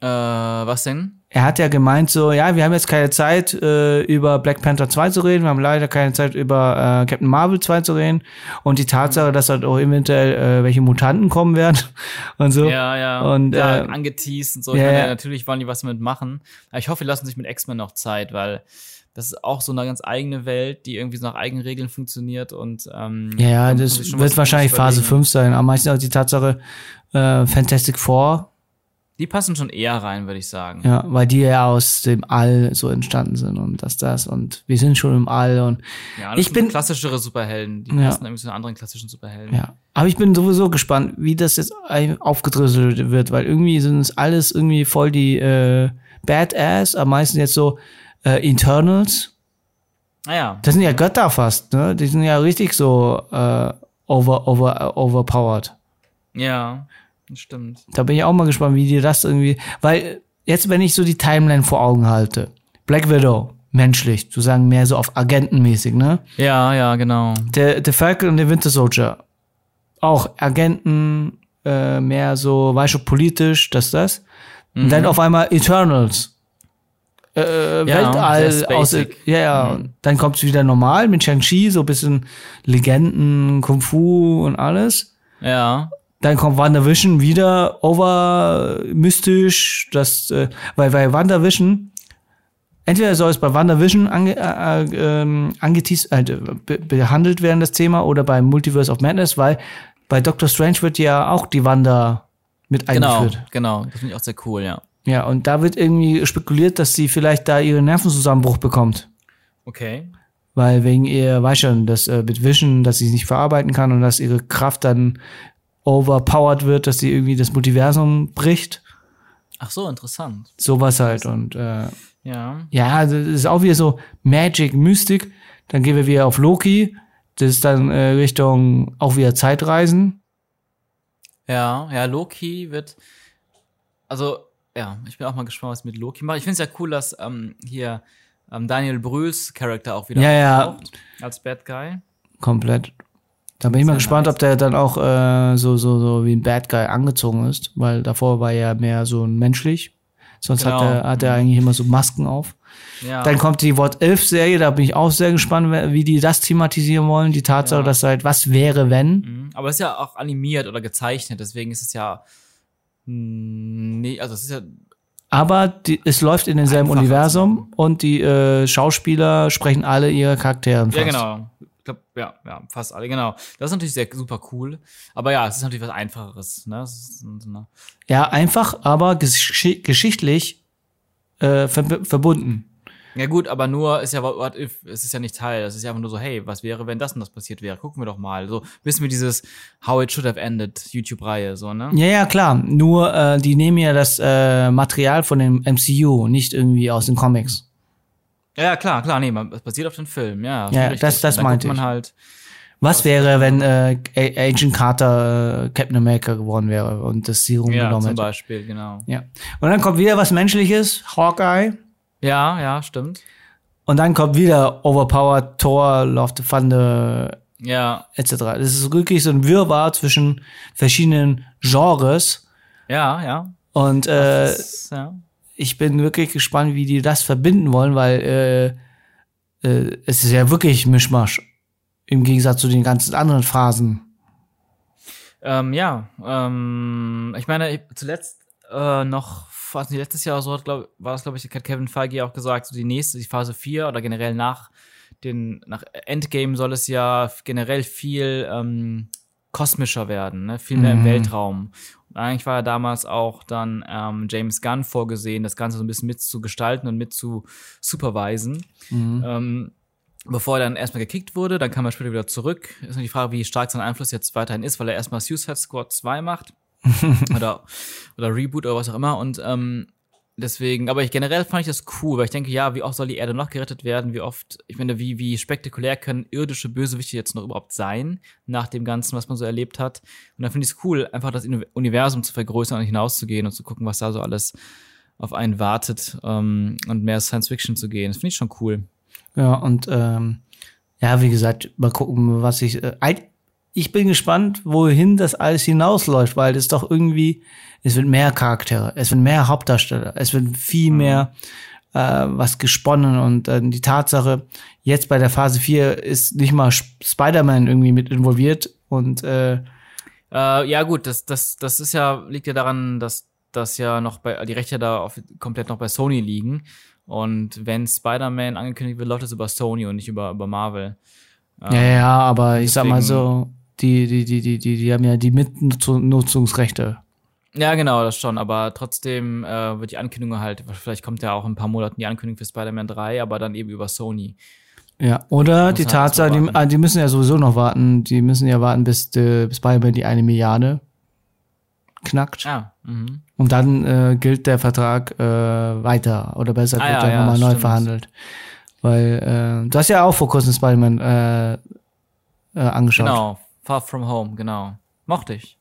Äh, was denn? Er hat ja gemeint so, ja, wir haben jetzt keine Zeit, äh, über Black Panther 2 zu reden, wir haben leider keine Zeit, über äh, Captain Marvel 2 zu reden und die Tatsache, dass halt auch eventuell äh, welche Mutanten kommen werden <laughs> und so. Ja, ja. Und, ja, äh, angeteased und so. Ja, meine, ja. natürlich wollen die was damit machen. Aber ich hoffe, die lassen sich mit X-Men noch Zeit, weil das ist auch so eine ganz eigene Welt, die irgendwie so nach eigenen Regeln funktioniert und ähm, Ja, ja, das wird wahrscheinlich Phase überlegen. 5 sein. Am meisten auch die Tatsache äh, Fantastic Four, Die passen schon eher rein, würde ich sagen. ja, weil die ja aus dem All so entstanden sind und das, das und wir sind schon im All und Ja, Ich bin- klassischere Superhelden. Die Ja. passen irgendwie zu den anderen klassischen Superhelden. ja. Aber ich bin sowieso gespannt, wie das jetzt aufgedröselt wird, weil irgendwie sind es alles irgendwie voll die äh, Badass, am meisten jetzt so äh, Internals. Naja, Das sind ja Götter fast, ne? Die sind ja richtig so äh, over, over, overpowered. ja, stimmt. Da bin ich auch mal gespannt, wie die das irgendwie. Weil jetzt, wenn ich so die Timeline vor Augen halte, Black Widow, menschlich, zu sagen, mehr so auf Agentenmäßig, ne? Ja, ja, genau. Der, der Falcon und der Winter Soldier, auch Agenten, äh, mehr so, weißt du, politisch, das, das. Und dann auf einmal Eternals. Äh, Weltall, sehr aus, ja, ja. Und Dann kommt es wieder normal mit Shang-Chi, so ein bisschen Legenden, Kung Fu und alles. Ja, Dann kommt WandaVision wieder over mystisch, das, äh, weil bei WandaVision, entweder soll es bei WandaVision ange, äh, äh, ähm, angeteased, äh, be behandelt werden, das Thema, oder bei Multiverse of Madness, weil bei Doctor Strange wird ja auch die Wanda mit genau, eingeführt. genau. Das finde ich auch sehr cool, ja. Ja, und da wird irgendwie spekuliert, dass sie vielleicht da ihren Nervenzusammenbruch bekommt. Okay. Weil wegen ihr, weiß schon, das äh, mit Vision, dass sie es nicht verarbeiten kann und dass ihre Kraft dann overpowered wird, dass sie irgendwie das Multiversum bricht. Ach so, interessant. Sowas halt. Und äh, Ja. ja, das ist auch wieder so Magic, Mystik. Dann gehen wir wieder auf Loki. Das ist dann äh, Richtung auch wieder Zeitreisen. Ja, ja, Loki wird. Also, ja, ich bin auch mal gespannt, was mit Loki macht. Ich finde es ja cool, dass ähm, hier ähm, Daniel Brühls Charakter auch wieder Ja, ja. als Bad Guy. Komplett. Da bin ich mal gespannt, nice. ob der dann auch äh, so, so, so wie ein Bad Guy angezogen ist, weil davor war er mehr so ein menschlich. Sonst hat, Genau. er, hat er eigentlich immer so Masken auf. Ja. Dann kommt die What If-Serie, da bin ich auch sehr gespannt, wie die das thematisieren wollen. Die Tatsache, Ja. dass halt, was wäre, wenn? Mhm. Aber es ist ja auch animiert oder gezeichnet, deswegen ist es ja. mh, Nee, also es ist ja. Aber die, es läuft in demselben Universum und die äh, Schauspieler sprechen alle ihre Charaktere. Ja, genau. Glaube, ja, ja, fast alle, genau. Das ist natürlich sehr super cool. Aber ja, es ist natürlich was Einfacheres. Ne? Ja, einfach, aber gesch geschichtlich äh, verb verbunden. Ja gut, aber nur ist ja what what if, es ist ja nicht Teil. Es ist ja einfach nur so, hey, was wäre, wenn das und das passiert wäre? Gucken wir doch mal. So, wissen wir dieses How It Should Have Ended YouTube-Reihe, so, ne? Ja, ja, klar. Nur äh, die nehmen ja das äh, Material von dem MCU, nicht irgendwie aus den Comics. Ja, ja, klar, klar, nee, man, basiert auf den Film, ja. ist Ja, richtig. das- das meinte man ich. halt. Was wäre, wenn äh, Agent Carter äh, Captain America geworden wäre und das Serum Ja, genommen zum hätte? Beispiel, genau. Ja. Und dann kommt wieder was Menschliches, Hawkeye. Ja, ja, stimmt. Und dann kommt wieder Overpowered, Thor, Love the Thunder, Ja, etc. Das ist wirklich so ein Wirrwarr zwischen verschiedenen Genres. ja, ja. Und äh, Das, ja. Ich bin wirklich gespannt, wie die das verbinden wollen, weil äh, äh, es ist ja wirklich Mischmasch. Im Gegensatz zu den ganzen anderen Phasen. Ähm, ja, ähm, ich meine, ich, zuletzt äh, noch, nicht, letztes Jahr so hat, glaub, war das, glaube ich, hat Kevin Feige auch gesagt, so die nächste, die Phase 4 oder generell nach den, nach Endgame soll es ja generell viel ähm, kosmischer werden, ne? viel mehr im Weltraum. Eigentlich war ja damals auch dann ähm, James Gunn vorgesehen, das Ganze so ein bisschen mitzugestalten und mit zu supervisen. Ähm, bevor er dann erstmal gekickt wurde, dann kam er später wieder zurück. Ist nur die Frage, wie stark sein Einfluss jetzt weiterhin ist, weil er erstmal Suicide Squad 2 macht. <laughs> oder, oder Reboot oder was auch immer. Und ähm, deswegen, aber ich generell fand ich das cool, weil ich denke, ja, wie oft soll die Erde noch gerettet werden? Wie oft, ich meine, wie, wie spektakulär können irdische Bösewichte jetzt noch überhaupt sein, nach dem Ganzen, was man so erlebt hat? Und dann finde ich es cool, einfach das Universum zu vergrößern und hinauszugehen und zu gucken, was da so alles auf einen wartet ähm, und mehr Science Fiction zu gehen. Das finde ich schon cool. Ja, und ähm, ja, wie gesagt, mal gucken, was ich. Äh, ich bin gespannt, wohin das alles hinausläuft, weil es doch irgendwie, es wird mehr Charaktere, es wird mehr Hauptdarsteller, es wird viel mehr äh, was gesponnen und äh, die Tatsache, jetzt bei der Phase 4 ist nicht mal Sp- Spider-Man irgendwie mit involviert und äh, Äh, ja, gut, das, das, das ist ja, liegt ja daran, dass das ja noch bei, die Rechte da auf, komplett noch bei Sony liegen. Und wenn Spider-Man angekündigt wird, läuft das über Sony und nicht über, über Marvel. ja, ja, aber ich sag mal deswegen- so, die, die, die, die, die, die haben ja die Mitnutzungsrechte. Ja, genau, das schon. Aber trotzdem äh, wird die Ankündigung halt, vielleicht kommt ja auch in ein paar Monaten die Ankündigung für Spider-Man 3, aber dann eben über Sony. Ja, oder die halt Tatsache, die, ah, die müssen ja sowieso noch warten, die müssen ja warten, bis, äh, bis Spider-Man die eine Milliarde knackt. Ja, mhm. Und dann äh, gilt der Vertrag äh, weiter. Oder besser Ah, wird ja, ja, nochmal neu stimmt. verhandelt. Weil äh, du hast ja auch vor kurzem Spider-Man äh, äh, angeschaut. genau. Far From Home, genau. Mochte ich.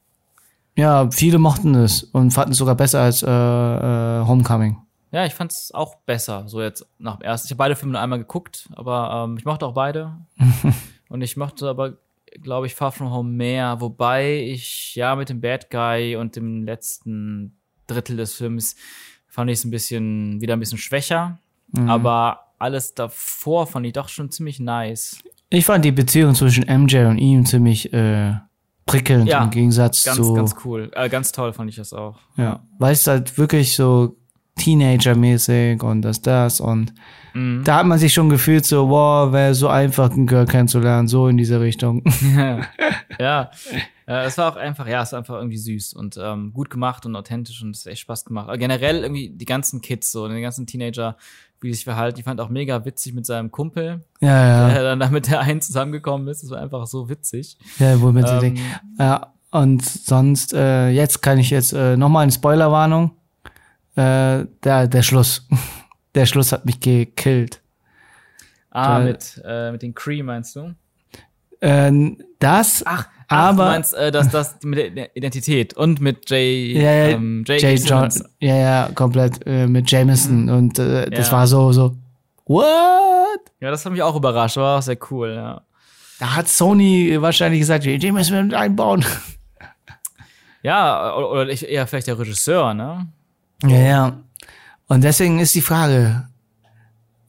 Ja, viele mochten es und fanden es sogar besser als äh, äh, Homecoming. Ja, ich fand's auch besser, so jetzt nach dem ersten. Ich habe beide Filme nur einmal geguckt, aber ähm, ich mochte auch beide. <laughs> und ich mochte aber, glaube ich, Far From Home mehr, wobei ich ja mit dem Bad Guy und dem letzten Drittel des Films fand ich es ein bisschen, wieder ein bisschen schwächer. Aber alles davor fand ich doch schon ziemlich nice. Ich fand die Beziehung zwischen MJ und ihm ziemlich äh, prickelnd Ja, im Gegensatz Ganz, zu ganz cool. Äh, ganz toll fand ich das auch. Ja, weil es halt wirklich so Teenager-mäßig und das, das und Mhm. da hat man sich schon gefühlt so, wow, wäre so einfach, ein Girl kennenzulernen, so in diese Richtung. <laughs> ja, <laughs> äh, es war auch einfach, ja, es war einfach irgendwie süß und ähm, gut gemacht und authentisch und es hat echt Spaß gemacht. Aber generell irgendwie die ganzen Kids, so die ganzen Teenager, wie die sich verhalten, ich fand auch mega witzig mit seinem Kumpel, ja, ja, der dann da mit der einen zusammengekommen ist. Das war einfach so witzig. ja, womit sie Ähm, denken. Ja, und sonst, äh, jetzt kann ich jetzt äh, nochmal eine Spoilerwarnung. Äh, der, der Schluss. <laughs> Der Schluss hat mich gekillt. Ah, mit, äh, mit den Cree meinst du? Äh, das, Ach, aber du meinst, äh, dass das mit der Identität und mit Jay, ja, ja, ähm, Jay, Jay. John, ja, ja, komplett äh, mit Jameson und äh, das Ja. war so, so, what? Ja, das hat mich auch überrascht, war auch sehr cool, ja. Da hat Sony wahrscheinlich gesagt, den müssen wir mit einbauen. <laughs> Ja, oder, oder eher vielleicht der Regisseur, ne? Ja, ja. Und deswegen ist die Frage,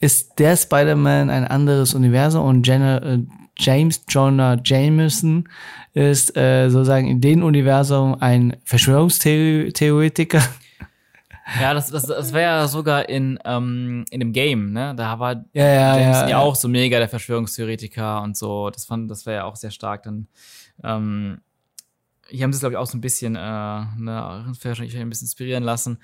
ist der Spider-Man ein anderes Universum und Jenna, äh, James Jonah Jameson ist äh, sozusagen in dem Universum ein Verschwörungstheoretiker? Ja, das, das, das wäre ja sogar in, ähm, in dem Game, ne? Da war Ja, ja, Jameson ja, ja, auch so mega der Verschwörungstheoretiker und so. Das fand, das wäre ja auch sehr stark. Dann, ähm, hier haben sie es, glaube ich, auch so ein bisschen, äh, ne, wahrscheinlich ein bisschen inspirieren lassen.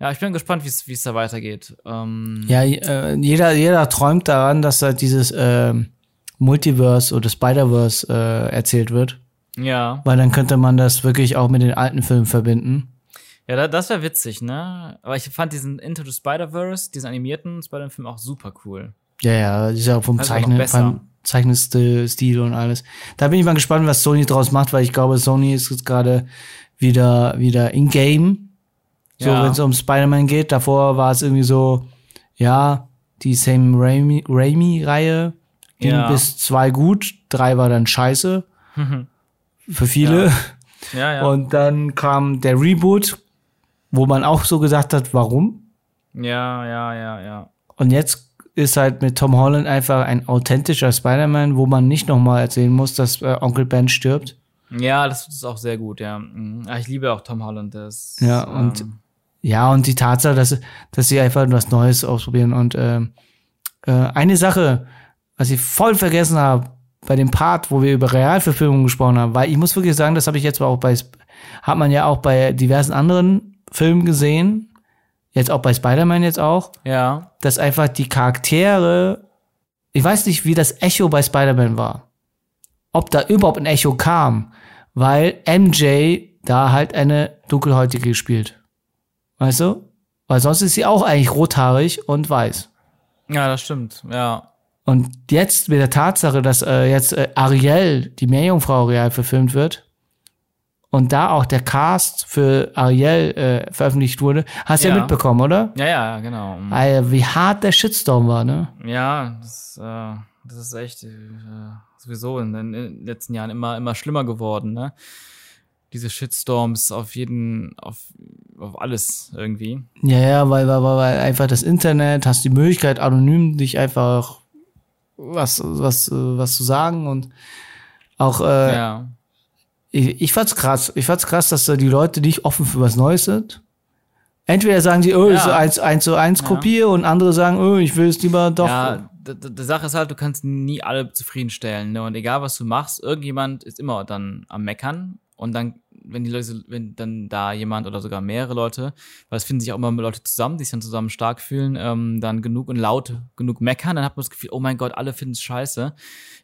Ja, ich bin gespannt, wie es da weitergeht. Ähm, Ja, äh, jeder, jeder träumt daran, dass halt dieses ähm, Multiverse oder Spider-Verse äh, erzählt wird. ja. Weil dann könnte man das wirklich auch mit den alten Filmen verbinden. Ja, da, das wäre witzig, ne? Aber ich fand diesen Into the Spider-Verse, diesen animierten Spider-Man-Film auch super cool. Ja, ja, ist ja vom Zeichnen, vom, Zeichenstil und alles. Da bin ich mal gespannt, was Sony draus macht, weil ich glaube, Sony ist jetzt gerade wieder, wieder in Game. So, Ja. wenn es um Spider-Man geht. Davor war es irgendwie so, ja, die Sam Raimi- Raimi-Reihe ging Ja. bis zwei gut, drei war dann scheiße. Für viele. <laughs> Ja, ja. Und dann kam der Reboot, wo man auch so gesagt hat, warum? ja, ja, ja, ja. Und jetzt ist halt mit Tom Holland einfach ein authentischer Spider-Man, wo man nicht nochmal erzählen muss, dass äh, Onkel Ben stirbt. Ja, das ist auch sehr gut, ja. Mhm. Ah, Ich liebe auch Tom Holland. Das, Ja, und- ähm, Ja, und die Tatsache, dass, dass sie einfach was Neues ausprobieren. Und ähm, äh, eine Sache, was ich voll vergessen habe, bei dem Part, wo wir über Realverfilmungen gesprochen haben, weil ich muss wirklich sagen, das habe ich jetzt auch bei, hat man ja auch bei diversen anderen Filmen gesehen, jetzt auch bei Spider-Man jetzt auch, ja. dass einfach die Charaktere, ich weiß nicht, wie das Echo bei Spider-Man war. Ob da überhaupt ein Echo kam, weil MJ da halt eine dunkelhäutige spielt. Weißt du? Weil sonst ist sie auch eigentlich rothaarig und weiß. Ja, das stimmt, ja. Und jetzt mit der Tatsache, dass äh, jetzt äh, Ariel, die Meerjungfrau Ariel verfilmt wird und da auch der Cast für Ariel äh, veröffentlicht wurde, hast du ja. Ja. mitbekommen, oder? Ja, ja, genau. Mhm. Alter, wie hart der Shitstorm war, ne? Ja, das, äh, das ist echt äh, sowieso in den, letzten Jahren immer, immer schlimmer geworden, ne? Diese Shitstorms auf jeden, auf, auf alles irgendwie. Ja, ja, weil, weil, weil weil einfach das Internet, hast die Möglichkeit, anonym dich einfach was, was, äh, was zu sagen und auch, äh, Ja. ich, ich fand's krass. Ich fand's krass, dass da die Leute nicht offen für was Neues sind. Entweder sagen sie, oh, Ja. ist eins, eins zu eins Kopie und andere sagen, oh, ich will es lieber doch. Ja, die Sache ist halt, du kannst nie alle zufriedenstellen, ne? Und egal was du machst, irgendjemand ist immer dann am Meckern und dann, wenn die Leute, wenn dann da jemand oder sogar mehrere Leute, weil es finden sich auch immer Leute zusammen, die sich dann zusammen stark fühlen, ähm, dann genug und laut genug meckern, dann hat man das Gefühl, oh mein Gott, alle finden es scheiße.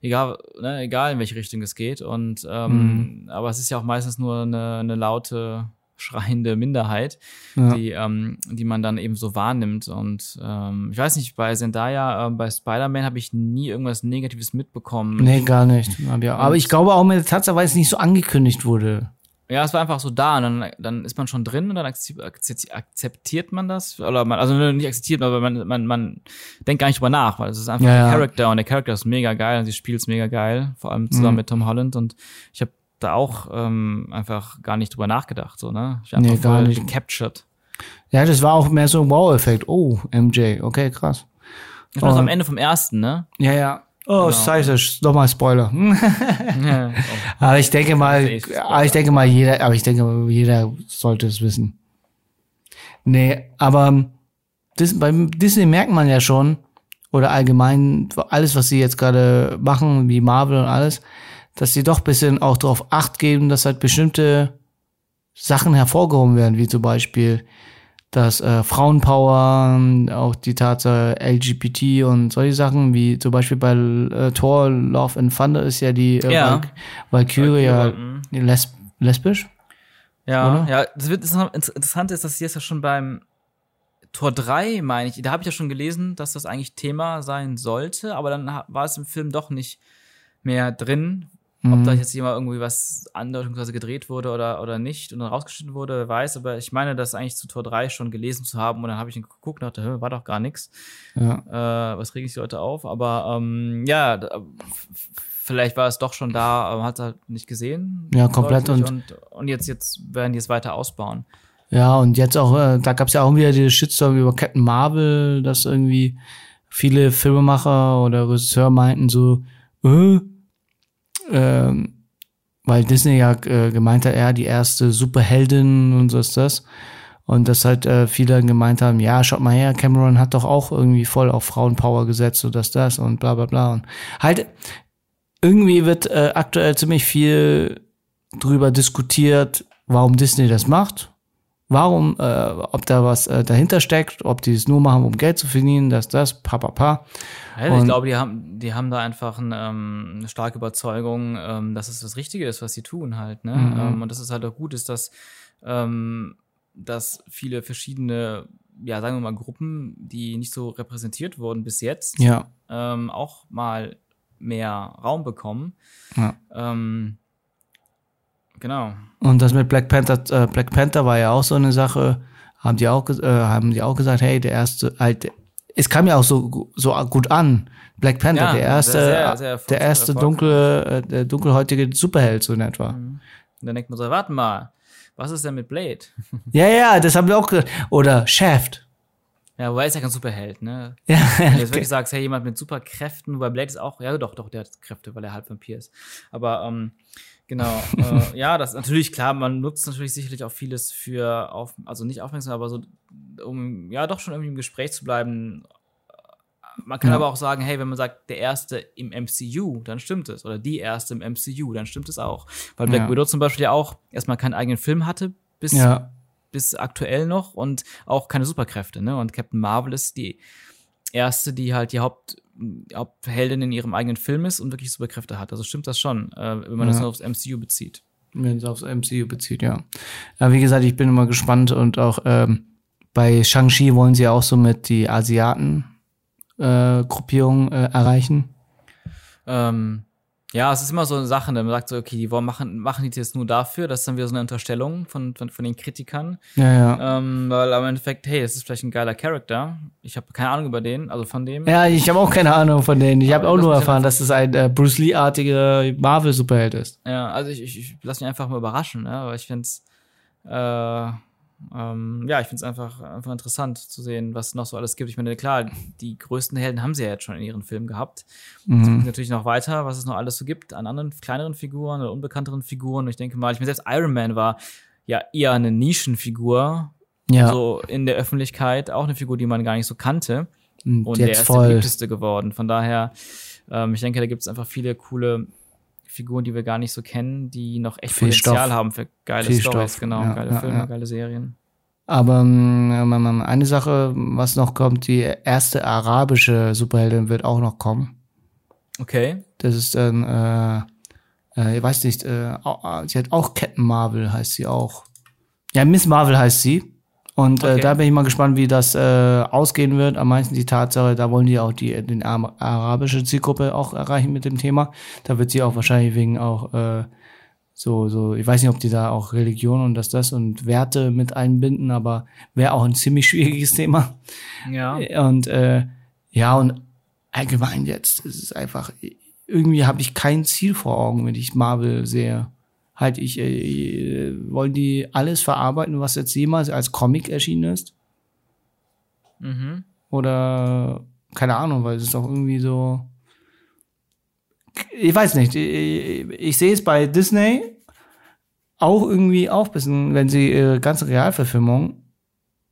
Egal, ne, egal in welche Richtung es geht. Und ähm, aber es ist ja auch meistens nur eine, eine laute schreiende Minderheit, Ja. die, ähm, die man dann eben so wahrnimmt. Und ähm, ich weiß nicht, bei Zendaya, ähm, bei Spider-Man habe ich nie irgendwas Negatives mitbekommen. Nee, gar nicht. Ja- Aber ich glaube auch mit der Tatsache, weil es nicht so angekündigt wurde. Ja, es war einfach so da und dann, dann ist man schon drin und dann akzep- akzep- akzeptiert man das. Oder man, also nicht akzeptiert, aber man, man, man denkt gar nicht drüber nach, weil es ist einfach Ja, ein ja. Charakter und der Charakter ist mega geil und sie spielt es mega geil, vor allem zusammen Mhm. mit Tom Holland und ich habe da auch ähm, einfach gar nicht drüber nachgedacht, so, ne? Ich hab einfach Nee, gar nicht. gecaptured. Ja, das war auch mehr so ein Wow-Effekt. Oh, MJ, okay, krass. Das war so Oh. am Ende vom ersten, ne? Ja, ja. Oh, scheiße, nochmal Spoiler. <laughs> Ja. aber ich denke mal, ich denke mal, jeder, aber ich denke, jeder sollte es wissen. Nee, aber das, beim Disney merkt man ja schon, oder allgemein alles, was sie jetzt gerade machen, wie Marvel und alles, dass sie doch bisschen auch darauf acht geben, dass halt bestimmte Sachen hervorgehoben werden, wie zum Beispiel das äh, Frauenpower, auch die Tatsache LGBT und solche Sachen, wie zum Beispiel bei äh, Thor Love and Thunder ist ja die äh, Ja. Val Valkyrie ja mhm. lesb lesbisch. Ja, Oder? ja, das wird das Interessante ist, dass sie jetzt ja schon beim Tor 3, meine ich, da habe ich ja schon gelesen, dass das eigentlich Thema sein sollte, aber dann war es im Film doch nicht mehr drin. Ob Mhm. da jetzt jemand irgendwie was andeutungsweise gedreht wurde oder, oder nicht und dann rausgeschnitten wurde, wer weiß, aber ich meine, das eigentlich zu Tor 3 schon gelesen zu haben und dann habe ich ihn geguckt und dachte, war doch gar nichts. Ja. Äh, was regen sich die Leute auf? Aber ähm, ja, vielleicht war es doch schon da, aber man hat es halt nicht gesehen. Ja, komplett und- und, und jetzt, jetzt werden die es weiter ausbauen. Ja, und jetzt auch, äh, da gab's ja auch wieder diese Shitstorm über Captain Marvel, dass irgendwie viele Filmemacher oder Regisseur meinten so, äh, ähm, weil Disney ja äh, gemeint hat, er die erste Superheldin und so ist das. Und dass halt äh, viele gemeint haben, ja, schaut mal her, Cameron hat doch auch irgendwie voll auf Frauenpower gesetzt, so dass das und bla bla bla. Und halt, irgendwie wird äh, aktuell ziemlich viel drüber diskutiert, warum Disney das macht. Warum, äh, ob da was äh, dahinter steckt, ob die es nur machen, um Geld zu verdienen, dass das, pa, pa, pa. Ja, ich glaube, die haben, die haben da einfach ein, ähm, eine starke Überzeugung, ähm, dass es das Richtige ist, was sie tun halt. Ne? Mhm. Ähm, und dass es halt auch gut ist, dass, ähm, dass viele verschiedene, ja, sagen wir mal, Gruppen, die nicht so repräsentiert wurden bis jetzt, Ja, ähm, auch mal mehr Raum bekommen. Ja. Ähm, genau. Und das mit Black Panther, äh, Black Panther war ja auch so eine Sache, haben die auch, äh, haben die auch gesagt, hey, der erste, halt, es kam ja auch so, so gut an. Black Panther, Ja, der erste, sehr, sehr der erste dunkle, äh, der dunkelhäutige Superheld so in etwa. Und dann denkt man so, warte mal, was ist denn mit Blade? <laughs> Ja, ja, das haben wir auch gesagt. Oder Shaft. Ja, wobei ist ja kein Superheld, ne? <laughs> Ja, Wenn du jetzt wirklich sagst, hey, jemand mit Superkräften, wobei Blade ist auch, ja doch, doch, der hat Kräfte, weil er halb Vampir ist. Aber ähm, genau, äh, ja, das ist natürlich klar, man nutzt natürlich sicherlich auch vieles für auf, also nicht aufmerksam, aber so, um ja doch schon irgendwie im Gespräch zu bleiben. Man kann Ja. aber auch sagen, hey, wenn man sagt, der erste im MCU, dann stimmt es. Oder die erste im MCU, dann stimmt es auch. Weil Black Ja. Widow zum Beispiel ja auch erstmal keinen eigenen Film hatte, bis ja, bis aktuell noch und auch keine Superkräfte, ne? Und Captain Marvel ist die erste, die halt die Haupt, Hauptheldin in ihrem eigenen Film ist und wirklich Superkräfte hat. Also stimmt das schon, äh, wenn man das Ja. nur aufs MCU bezieht. wenn es aufs MCU bezieht, ja. Aber wie gesagt, ich bin immer gespannt und auch ähm, bei Shang-Chi wollen sie auch so mit die Asiaten äh, äh, erreichen. Ähm, ja, es ist immer so eine Sache, ne? man sagt so, okay, die wollen machen, machen die das jetzt nur dafür, das ist dann wieder so eine Unterstellung von, von, von den Kritikern. Ja, ja. Ähm, weil am Endeffekt, hey, das ist vielleicht ein geiler Charakter. Ich habe keine Ahnung über den, also von dem. Ja, ich habe auch keine Ahnung von denen. Ich habe Aber auch nur ja erfahren, dass es ein äh, Bruce Lee-artiger Marvel-Superheld ist. Ja, also ich, ich, ich lasse mich einfach mal überraschen, ne? aber ich finde es, äh, ähm, ja, ich finde es einfach, einfach interessant zu sehen, was noch so alles gibt. Ich meine, klar, die größten Helden haben sie ja jetzt schon in ihren Filmen gehabt. Es geht natürlich noch weiter, was es noch alles so gibt an anderen kleineren Figuren oder unbekannteren Figuren. Und ich denke mal, ich meine, selbst Iron Man war ja eher eine Nischenfigur, Ja, so in der Öffentlichkeit, auch eine Figur, die man gar nicht so kannte. und Und der ist der voll. beliebteste geworden. Von daher, ähm, ich denke, da gibt es einfach viele coole Figuren, die wir gar nicht so kennen, die noch echt Viel Potenzial Stoff. haben für geile Viel Stories, Stoff. genau, Ja, geile ja, Filme, ja. geile Serien. Aber ähm, eine Sache, was noch kommt, die erste arabische Superheldin wird auch noch kommen. Okay. Das ist dann, äh, äh, ich weiß nicht, äh, äh, sie hat auch Captain Marvel, heißt sie auch. Ja, Miss Marvel heißt sie. Und äh, Okay. da bin ich mal gespannt, wie das äh, ausgehen wird. Am meisten die Tatsache, da wollen die auch die den Ar arabische Zielgruppe auch erreichen mit dem Thema. Da wird sie auch wahrscheinlich wegen auch äh, so, so, ich weiß nicht, ob die da auch Religion und das, das und Werte mit einbinden, aber wäre auch ein ziemlich <laughs> schwieriges Thema. Ja. Und äh, ja, und allgemein jetzt, es ist einfach, irgendwie habe ich kein Ziel vor Augen, wenn ich Marvel sehe. Halt, ich, äh, wollen die alles verarbeiten, was jetzt jemals als Comic erschienen ist? Mhm. Oder keine Ahnung, weil es ist doch irgendwie so. Ich weiß nicht. Ich, ich sehe es bei Disney auch irgendwie bisschen, wenn sie ihre ganze Realverfilmung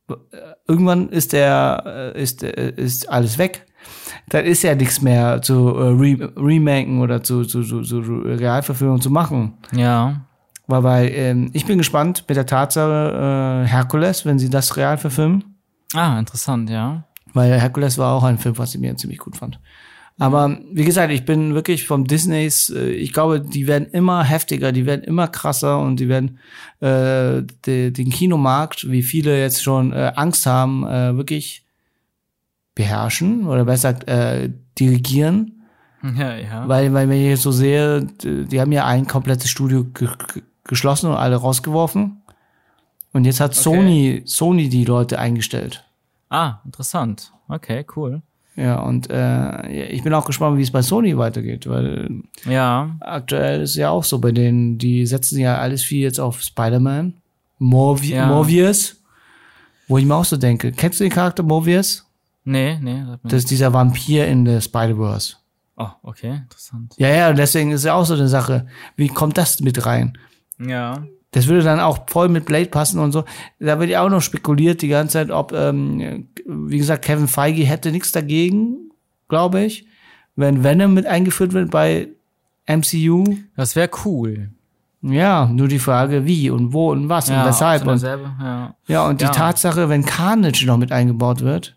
äh, irgendwann ist der äh, ist äh, ist alles weg. Dann ist ja nichts mehr zu äh, re remaken oder zu, zu, zu, zu Realverfilmung zu machen. Ja. Weil, weil ähm, ich bin gespannt mit der Tatsache äh, Herkules, wenn sie das real verfilmen. Ah, interessant, ja. Weil Herkules war auch ein Film, was ich mir ziemlich gut fand. Aber wie gesagt, ich bin wirklich vom Disneys, äh, ich glaube, die werden immer heftiger, die werden immer krasser und die werden äh, de, den Kinomarkt, wie viele jetzt schon äh, Angst haben, äh, wirklich beherrschen oder besser gesagt äh, dirigieren. <laughs> Ja, ja. Weil, weil wenn ich jetzt so sehe, die haben ja ein komplettes Studio ge ge geschlossen und alle rausgeworfen. Und jetzt hat Sony, Sony die Leute eingestellt. Ah, interessant. Okay, cool. Ja, und äh, ich bin auch gespannt, wie es bei Sony weitergeht, weil Ja. aktuell ist ja auch so bei denen, die setzen ja alles viel jetzt auf Spider-Man, Morvi Ja. Morbius, wo ich mir auch so denke, kennst du den Charakter Morbius? Nee, nee. Das ist dieser Vampir in der Spider-Verse. Oh, okay, interessant. Ja, ja, und deswegen ist ja auch so eine Sache, wie kommt das mit rein? Ja. Das würde dann auch voll mit Blade passen und so. Da wird ja auch noch spekuliert die ganze Zeit, ob, ähm, wie gesagt, Kevin Feige hätte nichts dagegen, glaube ich, wenn Venom mit eingeführt wird bei MCU. Das wäre cool. Ja, nur die Frage, wie und wo und was und Ja, weshalb. ob so Und, ja. ja, und die Ja. Tatsache, wenn Carnage noch mit eingebaut wird,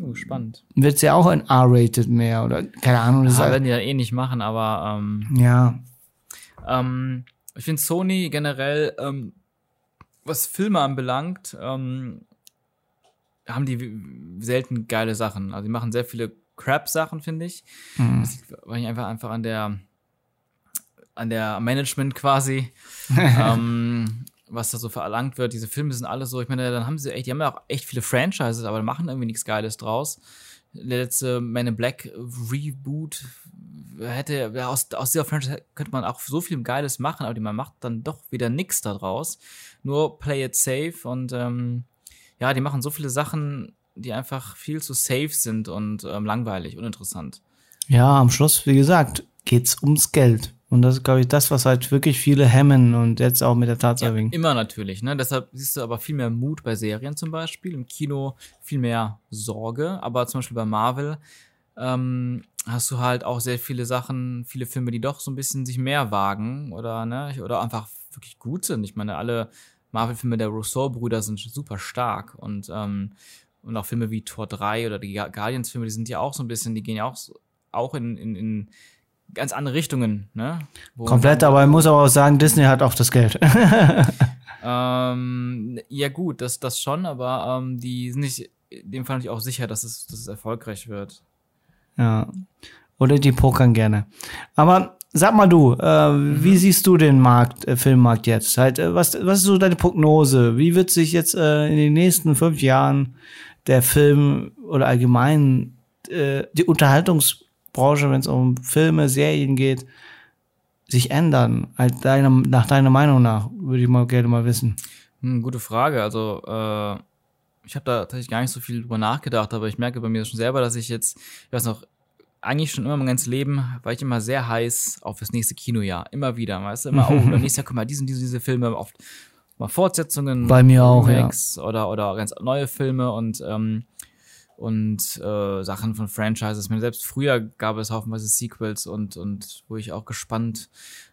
Uh, spannend. wird's ja auch ein R-rated mehr oder keine Ahnung. Das ist Das halt, werden die ja eh nicht machen, aber ähm, ja, Ähm, ich finde Sony generell, ähm, was Filme anbelangt, ähm, haben die selten geile Sachen. Also die machen sehr viele Crap-Sachen, finde ich. Mhm. Das liegt einfach, einfach an der, an der Management quasi. <laughs> ähm, was da so verlangt wird. Diese Filme sind alle so, ich meine, dann haben sie echt, die haben ja auch echt viele Franchises, aber machen irgendwie nichts Geiles draus. Der letzte Man in Black Reboot hätte, aus, aus dieser Franchise könnte man auch so viel Geiles machen, aber man macht dann doch wieder nichts daraus. Nur play it safe und ähm, ja, die machen so viele Sachen, die einfach viel zu safe sind und ähm, langweilig, uninteressant. Ja, am Schluss, wie gesagt, geht's ums Geld. Und das ist, glaube ich, das, was halt wirklich viele hemmen und jetzt auch mit der Tatsache. Ja, immer natürlich, ne? Deshalb siehst du aber viel mehr Mut bei Serien zum Beispiel. Im Kino viel mehr Sorge. Aber zum Beispiel bei Marvel ähm, hast du halt auch sehr viele Sachen, viele Filme, die doch so ein bisschen sich mehr wagen oder, ne? Oder einfach wirklich gut sind. Ich meine, alle Marvel-Filme der Rousseau-Brüder sind super stark und, ähm, und auch Filme wie Tor 3 oder die Guardians-Filme, die sind ja auch so ein bisschen, die gehen ja auch, auch in, in, in ganz andere Richtungen. Ne? Komplett, aber man muss aber auch sagen, Disney hat auch das Geld. <laughs> ähm, ja gut, das, das schon, aber ähm, die sind nicht, dem Fall nicht auch sicher, dass es, dass es erfolgreich wird. Ja. Oder die pokern gerne. Aber sag mal du, äh, mhm. wie siehst du den Markt, äh, Filmmarkt jetzt? Halt, äh, was, was ist so deine Prognose? Wie wird sich jetzt äh, in den nächsten fünf Jahren der Film oder allgemein äh, die Unterhaltungs Branche, wenn es um Filme, Serien geht, sich ändern? Halt deine, nach deiner Meinung nach, würde ich mal gerne mal wissen. Hm, gute Frage. Also, äh, ich habe da tatsächlich gar nicht so viel drüber nachgedacht, aber ich merke bei mir schon selber, dass ich jetzt, ich weiß noch, eigentlich schon immer mein ganzes Leben war ich immer sehr heiß auf das nächste Kinojahr. Immer wieder, weißt du? Immer, <laughs> oh, nächstes Jahr, guck mal, diesen, diese, diese Filme, oft mal Fortsetzungen. Bei mir auch, ja. Oder, oder ganz neue Filme und ähm, und äh, Sachen von Franchises. Ich meine, selbst früher gab es haufenweise Sequels und, und wo ich auch gespannt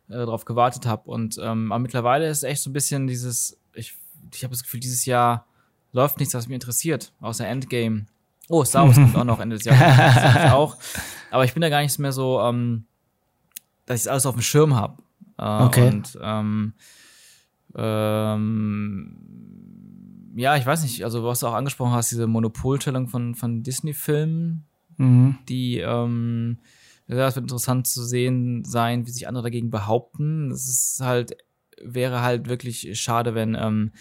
äh, drauf gewartet habe. Und ähm, aber mittlerweile ist echt so ein bisschen dieses, ich, ich habe das Gefühl, dieses Jahr läuft nichts, was mich interessiert, außer Endgame. Oh, Star Wars kommt auch noch Ende des Jahres. <laughs> auch. Aber ich bin da gar nicht mehr so, ähm, dass ich alles auf dem Schirm habe. Äh, okay. Und ähm, ähm, ja, ich weiß nicht, also was du auch angesprochen hast, diese Monopolstellung von, von Disney-Filmen, mhm. die, ähm, ja, es wird interessant zu sehen sein, wie sich andere dagegen behaupten. Das ist halt, wäre halt wirklich schade, wenn ähm,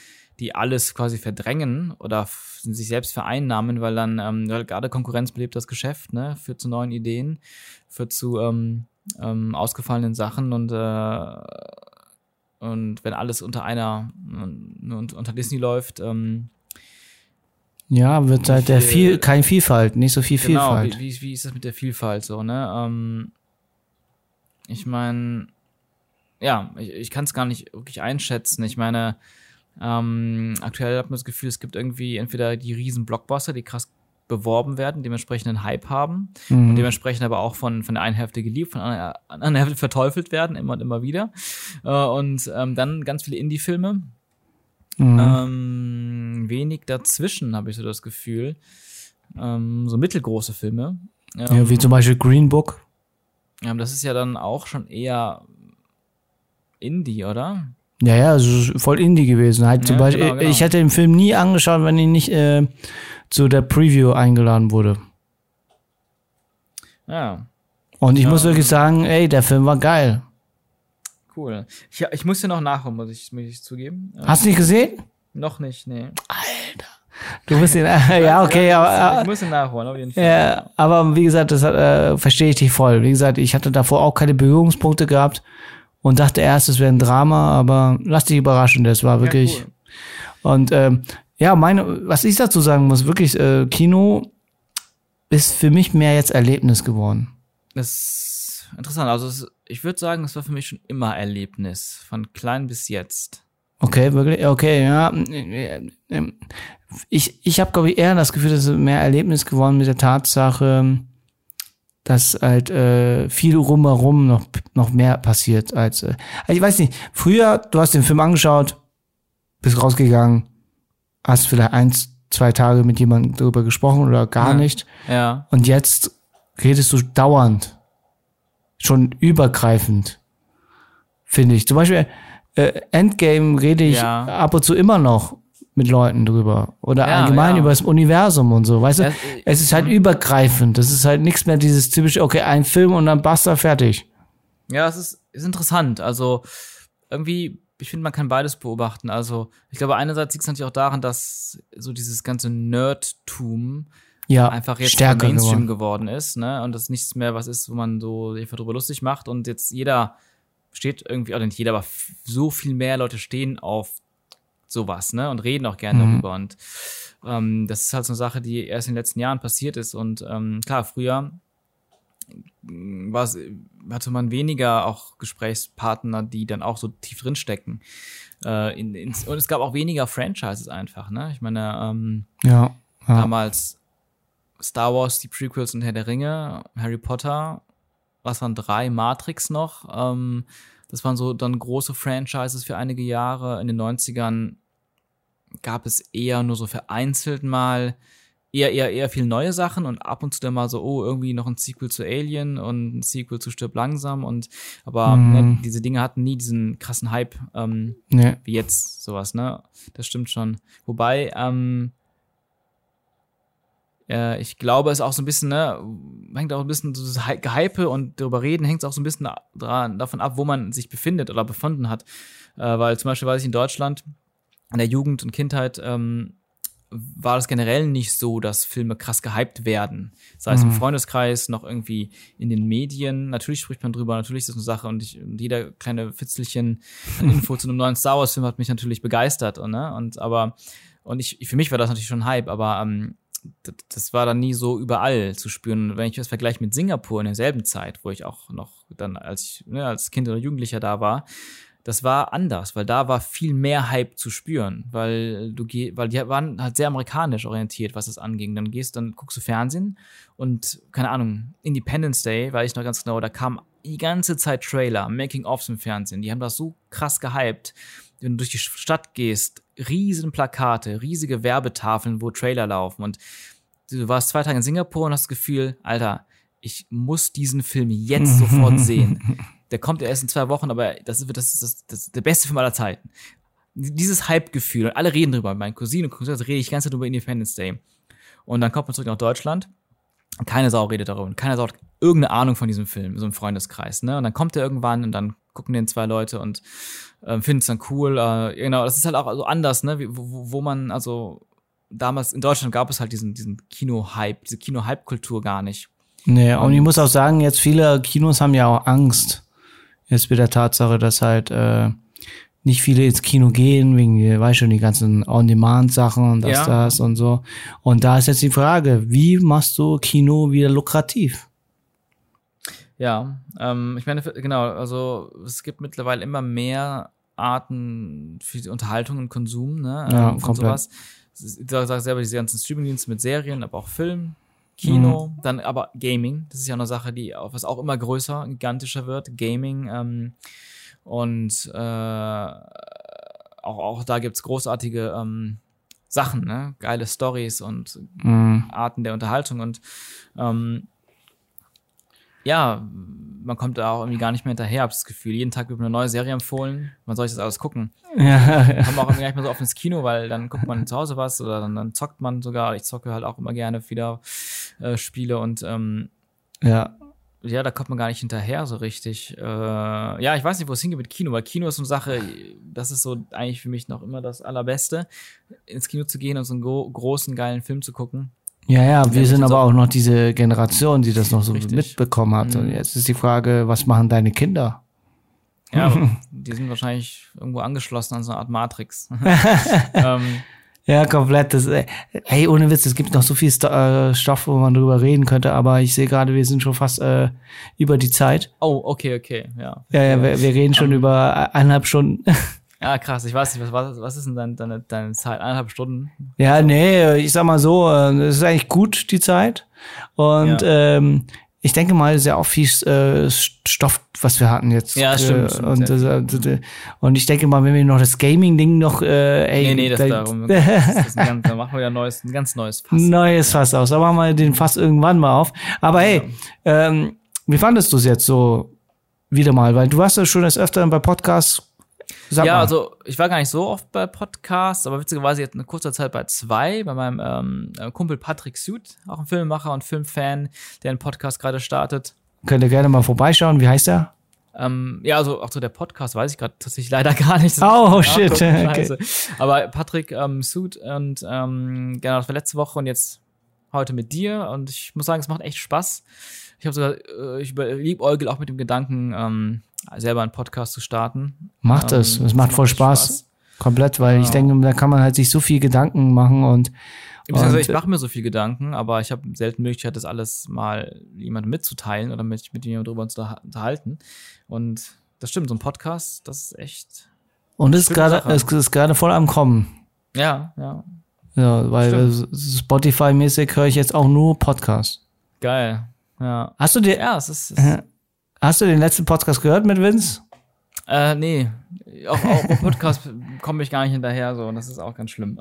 die alles quasi verdrängen oder sich selbst vereinnahmen, weil dann ähm, gerade Konkurrenz belebt das Geschäft, ne, führt zu neuen Ideen, führt zu ähm, ähm, ausgefallenen Sachen und äh, und wenn alles unter einer, unter Disney läuft, ähm, ja, wird halt der viel, kein Vielfalt, nicht so viel genau, Vielfalt. Wie, wie, wie ist das mit der Vielfalt so, ne? Ähm, ich meine, ja, ich, ich kann es gar nicht wirklich einschätzen. Ich meine, ähm, aktuell hat man das Gefühl, es gibt irgendwie entweder die riesen Blockbuster, die krass beworben werden, dementsprechend einen Hype haben mhm. und dementsprechend aber auch von, von der einen Hälfte geliebt, von der anderen Hälfte verteufelt werden, immer und immer wieder. Äh, und ähm, dann ganz viele Indie-Filme. Mhm. Ähm, wenig dazwischen, habe ich so das Gefühl. Ähm, so mittelgroße Filme. ja, wie zum Beispiel Green Book. Ja, das ist ja dann auch schon eher Indie, oder? Ja, ja, also voll Indie gewesen. Halt zum ja, Beispiel, genau, genau. ich hätte den Film nie angeschaut, wenn ich nicht äh, zu der Preview eingeladen wurde. Ja. Und ich ja. muss wirklich sagen, ey, der Film war geil. Cool. Ich, ich muss dir noch nachholen, muss ich, muss ich zugeben. Hast du nicht gesehen? Noch nicht, nee. Alter. Du musst ihn, <laughs> ja, okay, aber. Ich muss ihn nachholen, auf jeden Fall. Ja, aber wie gesagt, das äh, verstehe ich dich voll. Wie gesagt, ich hatte davor auch keine Berührungspunkte gehabt und dachte erst, es wäre ein Drama, aber lass dich überraschen, das war wirklich. Ja, cool. Und ähm, ja, meine, was ich dazu sagen muss, wirklich, äh, Kino ist für mich mehr jetzt Erlebnis geworden. Das ist interessant. Also es, ich würde sagen, es war für mich schon immer Erlebnis, von klein bis jetzt. Okay, wirklich, okay, ja. Ich, ich habe, glaube ich, eher das Gefühl, dass es mehr Erlebnis geworden mit der Tatsache, dass halt äh, viel rumherum noch, noch mehr passiert als. Äh, also ich weiß nicht, früher, du hast den Film angeschaut, bist rausgegangen, hast vielleicht eins, zwei Tage mit jemandem darüber gesprochen oder gar ja. nicht. Ja. Und jetzt redest du dauernd. Schon übergreifend. Finde ich. Zum Beispiel, äh, Endgame rede ich ja. ab und zu immer noch mit Leuten drüber. Oder Ja, allgemein über das Universum und so. Weißt du, äh, es ist halt übergreifend. Das ist halt nichts mehr dieses typische, okay, ein Film und dann basta, fertig. Ja, es ist, ist interessant. Also irgendwie, ich finde, man kann beides beobachten. Also ich glaube, einerseits liegt es natürlich auch daran, dass so dieses ganze Nerdtum Ja, einfach jetzt stärker Mainstream geworden. geworden ist, ne? Und das nichts mehr was ist, wo man so einfach drüber lustig macht und jetzt jeder steht irgendwie, oder nicht jeder, aber so viel mehr Leute stehen auf sowas, ne? Und reden auch gerne Mhm. darüber. Und ähm, das ist halt so eine Sache, die erst in den letzten Jahren passiert ist. Und ähm, klar, früher war's, hatte man weniger auch Gesprächspartner, die dann auch so tief drin stecken. Äh, in, ins, und es gab auch weniger Franchises einfach, ne? Ich meine, ähm, Ja, ja. damals Star Wars, die Prequels und Herr der Ringe, Harry Potter, was waren drei, Matrix noch. Ähm, das waren so dann große Franchises für einige Jahre. In den 90ern gab es eher nur so vereinzelt mal eher, eher, eher viel neue Sachen und ab und zu dann mal so, oh, irgendwie noch ein Sequel zu Alien und ein Sequel zu Stirb langsam und aber Mhm. ne, diese Dinge hatten nie diesen krassen Hype, ähm, Nee. wie jetzt sowas, ne? Das stimmt schon. Wobei, ähm, äh, ich glaube, es auch so ein bisschen, ne, hängt auch ein bisschen so das Hy- Gehype und darüber reden, hängt auch so ein bisschen dran, davon ab, wo man sich befindet oder befunden hat. Äh, weil zum Beispiel weiß ich in Deutschland, in der Jugend und Kindheit, ähm, war das generell nicht so, dass Filme krass gehypt werden. Sei es im Freundeskreis, noch irgendwie in den Medien. Natürlich spricht man drüber, natürlich ist das eine Sache und, ich, und jeder kleine Fitzelchen an <laughs> Info zu einem neuen Star Wars Film hat mich natürlich begeistert. Und, ne? und aber, und ich, für mich war das natürlich schon Hype, aber ähm, das, das war dann nie so überall zu spüren. Wenn ich das vergleiche mit Singapur in derselben Zeit, wo ich auch noch dann als ich, ne, als Kind oder Jugendlicher da war, das war anders, weil da war viel mehr Hype zu spüren, weil du geh, weil die waren halt sehr amerikanisch orientiert, was das anging. Dann gehst, dann guckst du Fernsehen und keine Ahnung, Independence Day, weiß ich noch ganz genau, da kam die ganze Zeit Trailer, Making-ofs im Fernsehen. Die haben das so krass gehypt. Wenn du durch die Stadt gehst, riesen Plakate, riesige Werbetafeln, wo Trailer laufen und du warst zwei Tage in Singapur und hast das Gefühl, Alter, ich muss diesen Film jetzt <laughs> sofort sehen. Der kommt ja erst in zwei Wochen, aber das ist, das ist, das, das ist der beste Film aller Zeiten. Dieses Hype-Gefühl, und alle reden drüber, mein Cousin und Cousin, rede ich die ganze Zeit über Independence Day. Und dann kommt man zurück nach Deutschland, und keine Sau redet darüber, und keiner Sau hat irgendeine Ahnung von diesem Film, so im Freundeskreis, ne? Und dann kommt er irgendwann und dann gucken den zwei Leute und äh, finden es dann cool. Äh, genau, das ist halt auch so anders, ne? Wie, wo, wo man, also damals in Deutschland gab es halt diesen, diesen Kino-Hype, diese Kino-Hype-Kultur gar nicht. Nee, und ich muss auch sagen, jetzt viele Kinos haben ja auch Angst. Jetzt mit der Tatsache, dass halt äh, nicht viele ins Kino gehen, wegen, äh, weißt schon, die ganzen On-Demand-Sachen und das, Ja. das und so. Und da ist jetzt die Frage, wie machst du Kino wieder lukrativ? Ja, ähm, ich meine, genau, also es gibt mittlerweile immer mehr Arten für die Unterhaltung und Konsum, ne? Ja, ähm, komplett. sowas. Du sagst selber, diese ganzen Streamingdienste mit Serien, aber auch Film, Kino, Mhm. dann aber Gaming. Das ist ja eine Sache, die auch, was auch immer größer, gigantischer wird. Gaming. Ähm, und äh, auch, auch da gibt's großartige ähm, Sachen, ne? Geile Stories und Mhm. Arten der Unterhaltung und ähm, ja, man kommt da auch irgendwie gar nicht mehr hinterher, hab das Gefühl. Jeden Tag wird mir eine neue Serie empfohlen. Man soll ich das alles gucken. Ja, Kommt man auch irgendwie gar nicht mehr so oft ins Kino, weil dann guckt man zu Hause was oder dann, dann zockt man sogar. Ich zocke halt auch immer gerne wieder äh, Spiele und ähm, ja. ja, da kommt man gar nicht hinterher so richtig. Äh, ja, ich weiß nicht, wo es hingeht mit Kino, weil Kino ist so eine Sache, das ist so eigentlich für mich noch immer das Allerbeste, ins Kino zu gehen und so einen gro großen, geilen Film zu gucken. Ja, ja, wir sind aber auch- noch diese Generation, die das noch so Richtig. mitbekommen hat. Und Mhm. jetzt ist die Frage, was machen deine Kinder? Ja, <laughs> die sind wahrscheinlich irgendwo angeschlossen an so eine Art Matrix. <laughs> ähm, Ja, komplett. Das, äh, hey, ohne Witz, es gibt noch so viel äh, Stoff, wo man drüber reden könnte, aber ich sehe gerade, wir sind schon fast äh, über die Zeit. oh, okay, okay, ja. Ja, ja, wir, wir reden schon über eineinhalb Stunden. <laughs> Ja, krass, ich weiß nicht, was, was, was ist denn dein, deine, deine Zeit? Eineinhalb Stunden? ja, nee, ich sag mal so, äh, es ist eigentlich gut, die Zeit. Und ähm, ich denke mal, es ist ja auch viel äh, Stoff, was wir hatten jetzt. Ja, stimmt, Äh, und, sehr das, äh, und ich denke mal, wenn wir noch das Gaming-Ding noch, äh, ey, Nee, nee, das da- darum. Das, <laughs> das ist ein ganz, da machen wir ja neues, ein ganz neues Fass. Neues Fass aus. Da machen wir den Fass irgendwann mal auf. Aber hey, ähm, wie fandest du es jetzt so wieder mal? Weil du warst ja schon des Öfteren bei Podcasts Sag ja, mal. also ich war gar nicht so oft bei Podcasts, aber witzigerweise jetzt eine kurze Zeit bei zwei, bei meinem ähm, äh, Kumpel Patrick Suit, auch ein Filmemacher und Filmfan, der einen Podcast gerade startet. Könnt ihr gerne mal vorbeischauen. Wie heißt der? Ähm, ja, also auch so der Podcast weiß ich gerade tatsächlich leider <laughs> gar nicht. Oh, shit, <laughs> okay. Aber Patrick ähm, Suit und ähm, genau, das war letzte Woche und jetzt heute mit dir und ich muss sagen, es macht echt Spaß. Ich habe sogar, äh, ich liebäugel auch mit dem Gedanken, ähm, selber einen Podcast zu starten. Macht Ähm, es. Es macht voll echt Spaß. Komplett, weil ich Ja. denke, da kann man halt sich so viel Gedanken machen und, und ich mache mir so viel Gedanken, aber ich habe selten Möglichkeit, das alles mal jemandem mitzuteilen oder mit, mit jemandem drüber zu unterhalten. Und das stimmt, so ein Podcast, das ist echt. und es ist gerade es ist gerade voll am kommen. Ja, ja. Ja, weil Spotify-mäßig höre ich jetzt auch nur Podcasts. Geil. Ja. Hast du dir Ja, es ist. Es, hast du den letzten Podcast gehört mit Vince? äh, nee. Auch, auch im Podcast komme ich gar nicht hinterher, so. Und das ist auch ganz schlimm.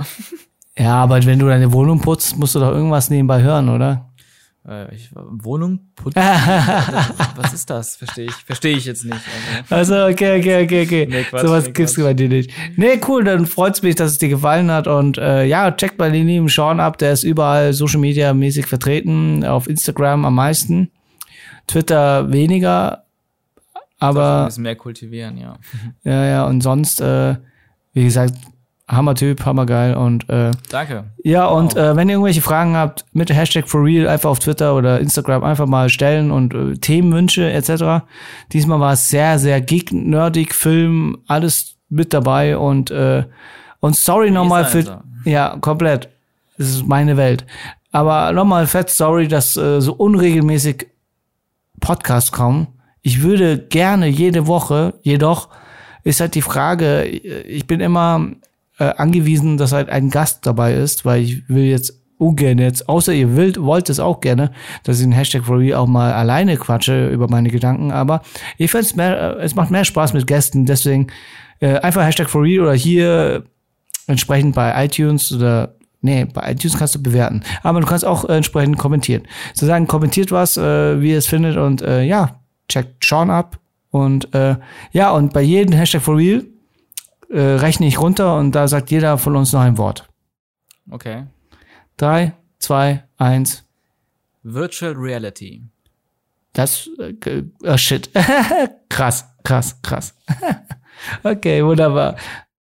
Ja, aber wenn du deine Wohnung putzt, musst du doch irgendwas nebenbei hören, oder? Äh, ich, Wohnung putzen. <laughs> Was ist das? Verstehe ich, verstehe ich jetzt nicht. Also. Also, okay, okay, okay, okay. Nee, Quatsch, Sowas nee, gibt's bei dir nicht. Nee, cool, dann freut's mich, dass es dir gefallen hat. Und äh, ja, checkt bei den lieben Sean ab, der ist überall Social Media mäßig vertreten, auf Instagram am meisten, Twitter weniger, Ein aber bisschen mehr kultivieren, ja. <laughs> ja, ja, und sonst, äh, wie gesagt, Hammer-Typ, hammergeil und äh, Danke. ja, und äh, wenn ihr irgendwelche Fragen habt, mit Hashtag for real einfach auf Twitter oder Instagram einfach mal stellen und äh, Themenwünsche etc. Diesmal war es sehr, sehr geek-nerdig, Film, alles mit dabei und äh, und sorry nochmal für also. ja komplett, das ist meine Welt. Aber nochmal fett sorry, dass äh, so unregelmäßig Podcasts kommen. Ich würde gerne jede Woche, jedoch ist halt die Frage, ich bin immer äh, angewiesen, dass halt ein Gast dabei ist, weil ich will jetzt ungern jetzt, außer ihr wollt, wollt es auch gerne, dass ich den Hashtag for real auch mal alleine quatsche über meine Gedanken, aber ich finde es mehr, äh, es macht mehr Spaß mit Gästen, deswegen äh, einfach Hashtag for real oder hier entsprechend bei iTunes oder nee, bei iTunes kannst du bewerten, aber du kannst auch äh, entsprechend kommentieren. Zu sagen, kommentiert was, äh, wie ihr es findet und äh, ja, checkt Sean ab und äh, ja, und bei jedem Hashtag for real äh, rechne ich runter und da sagt jeder von uns noch ein Wort. Okay. Drei, zwei, eins. Virtual Reality. Das, äh, oh shit. <laughs> krass, krass, krass. <laughs> okay, wunderbar.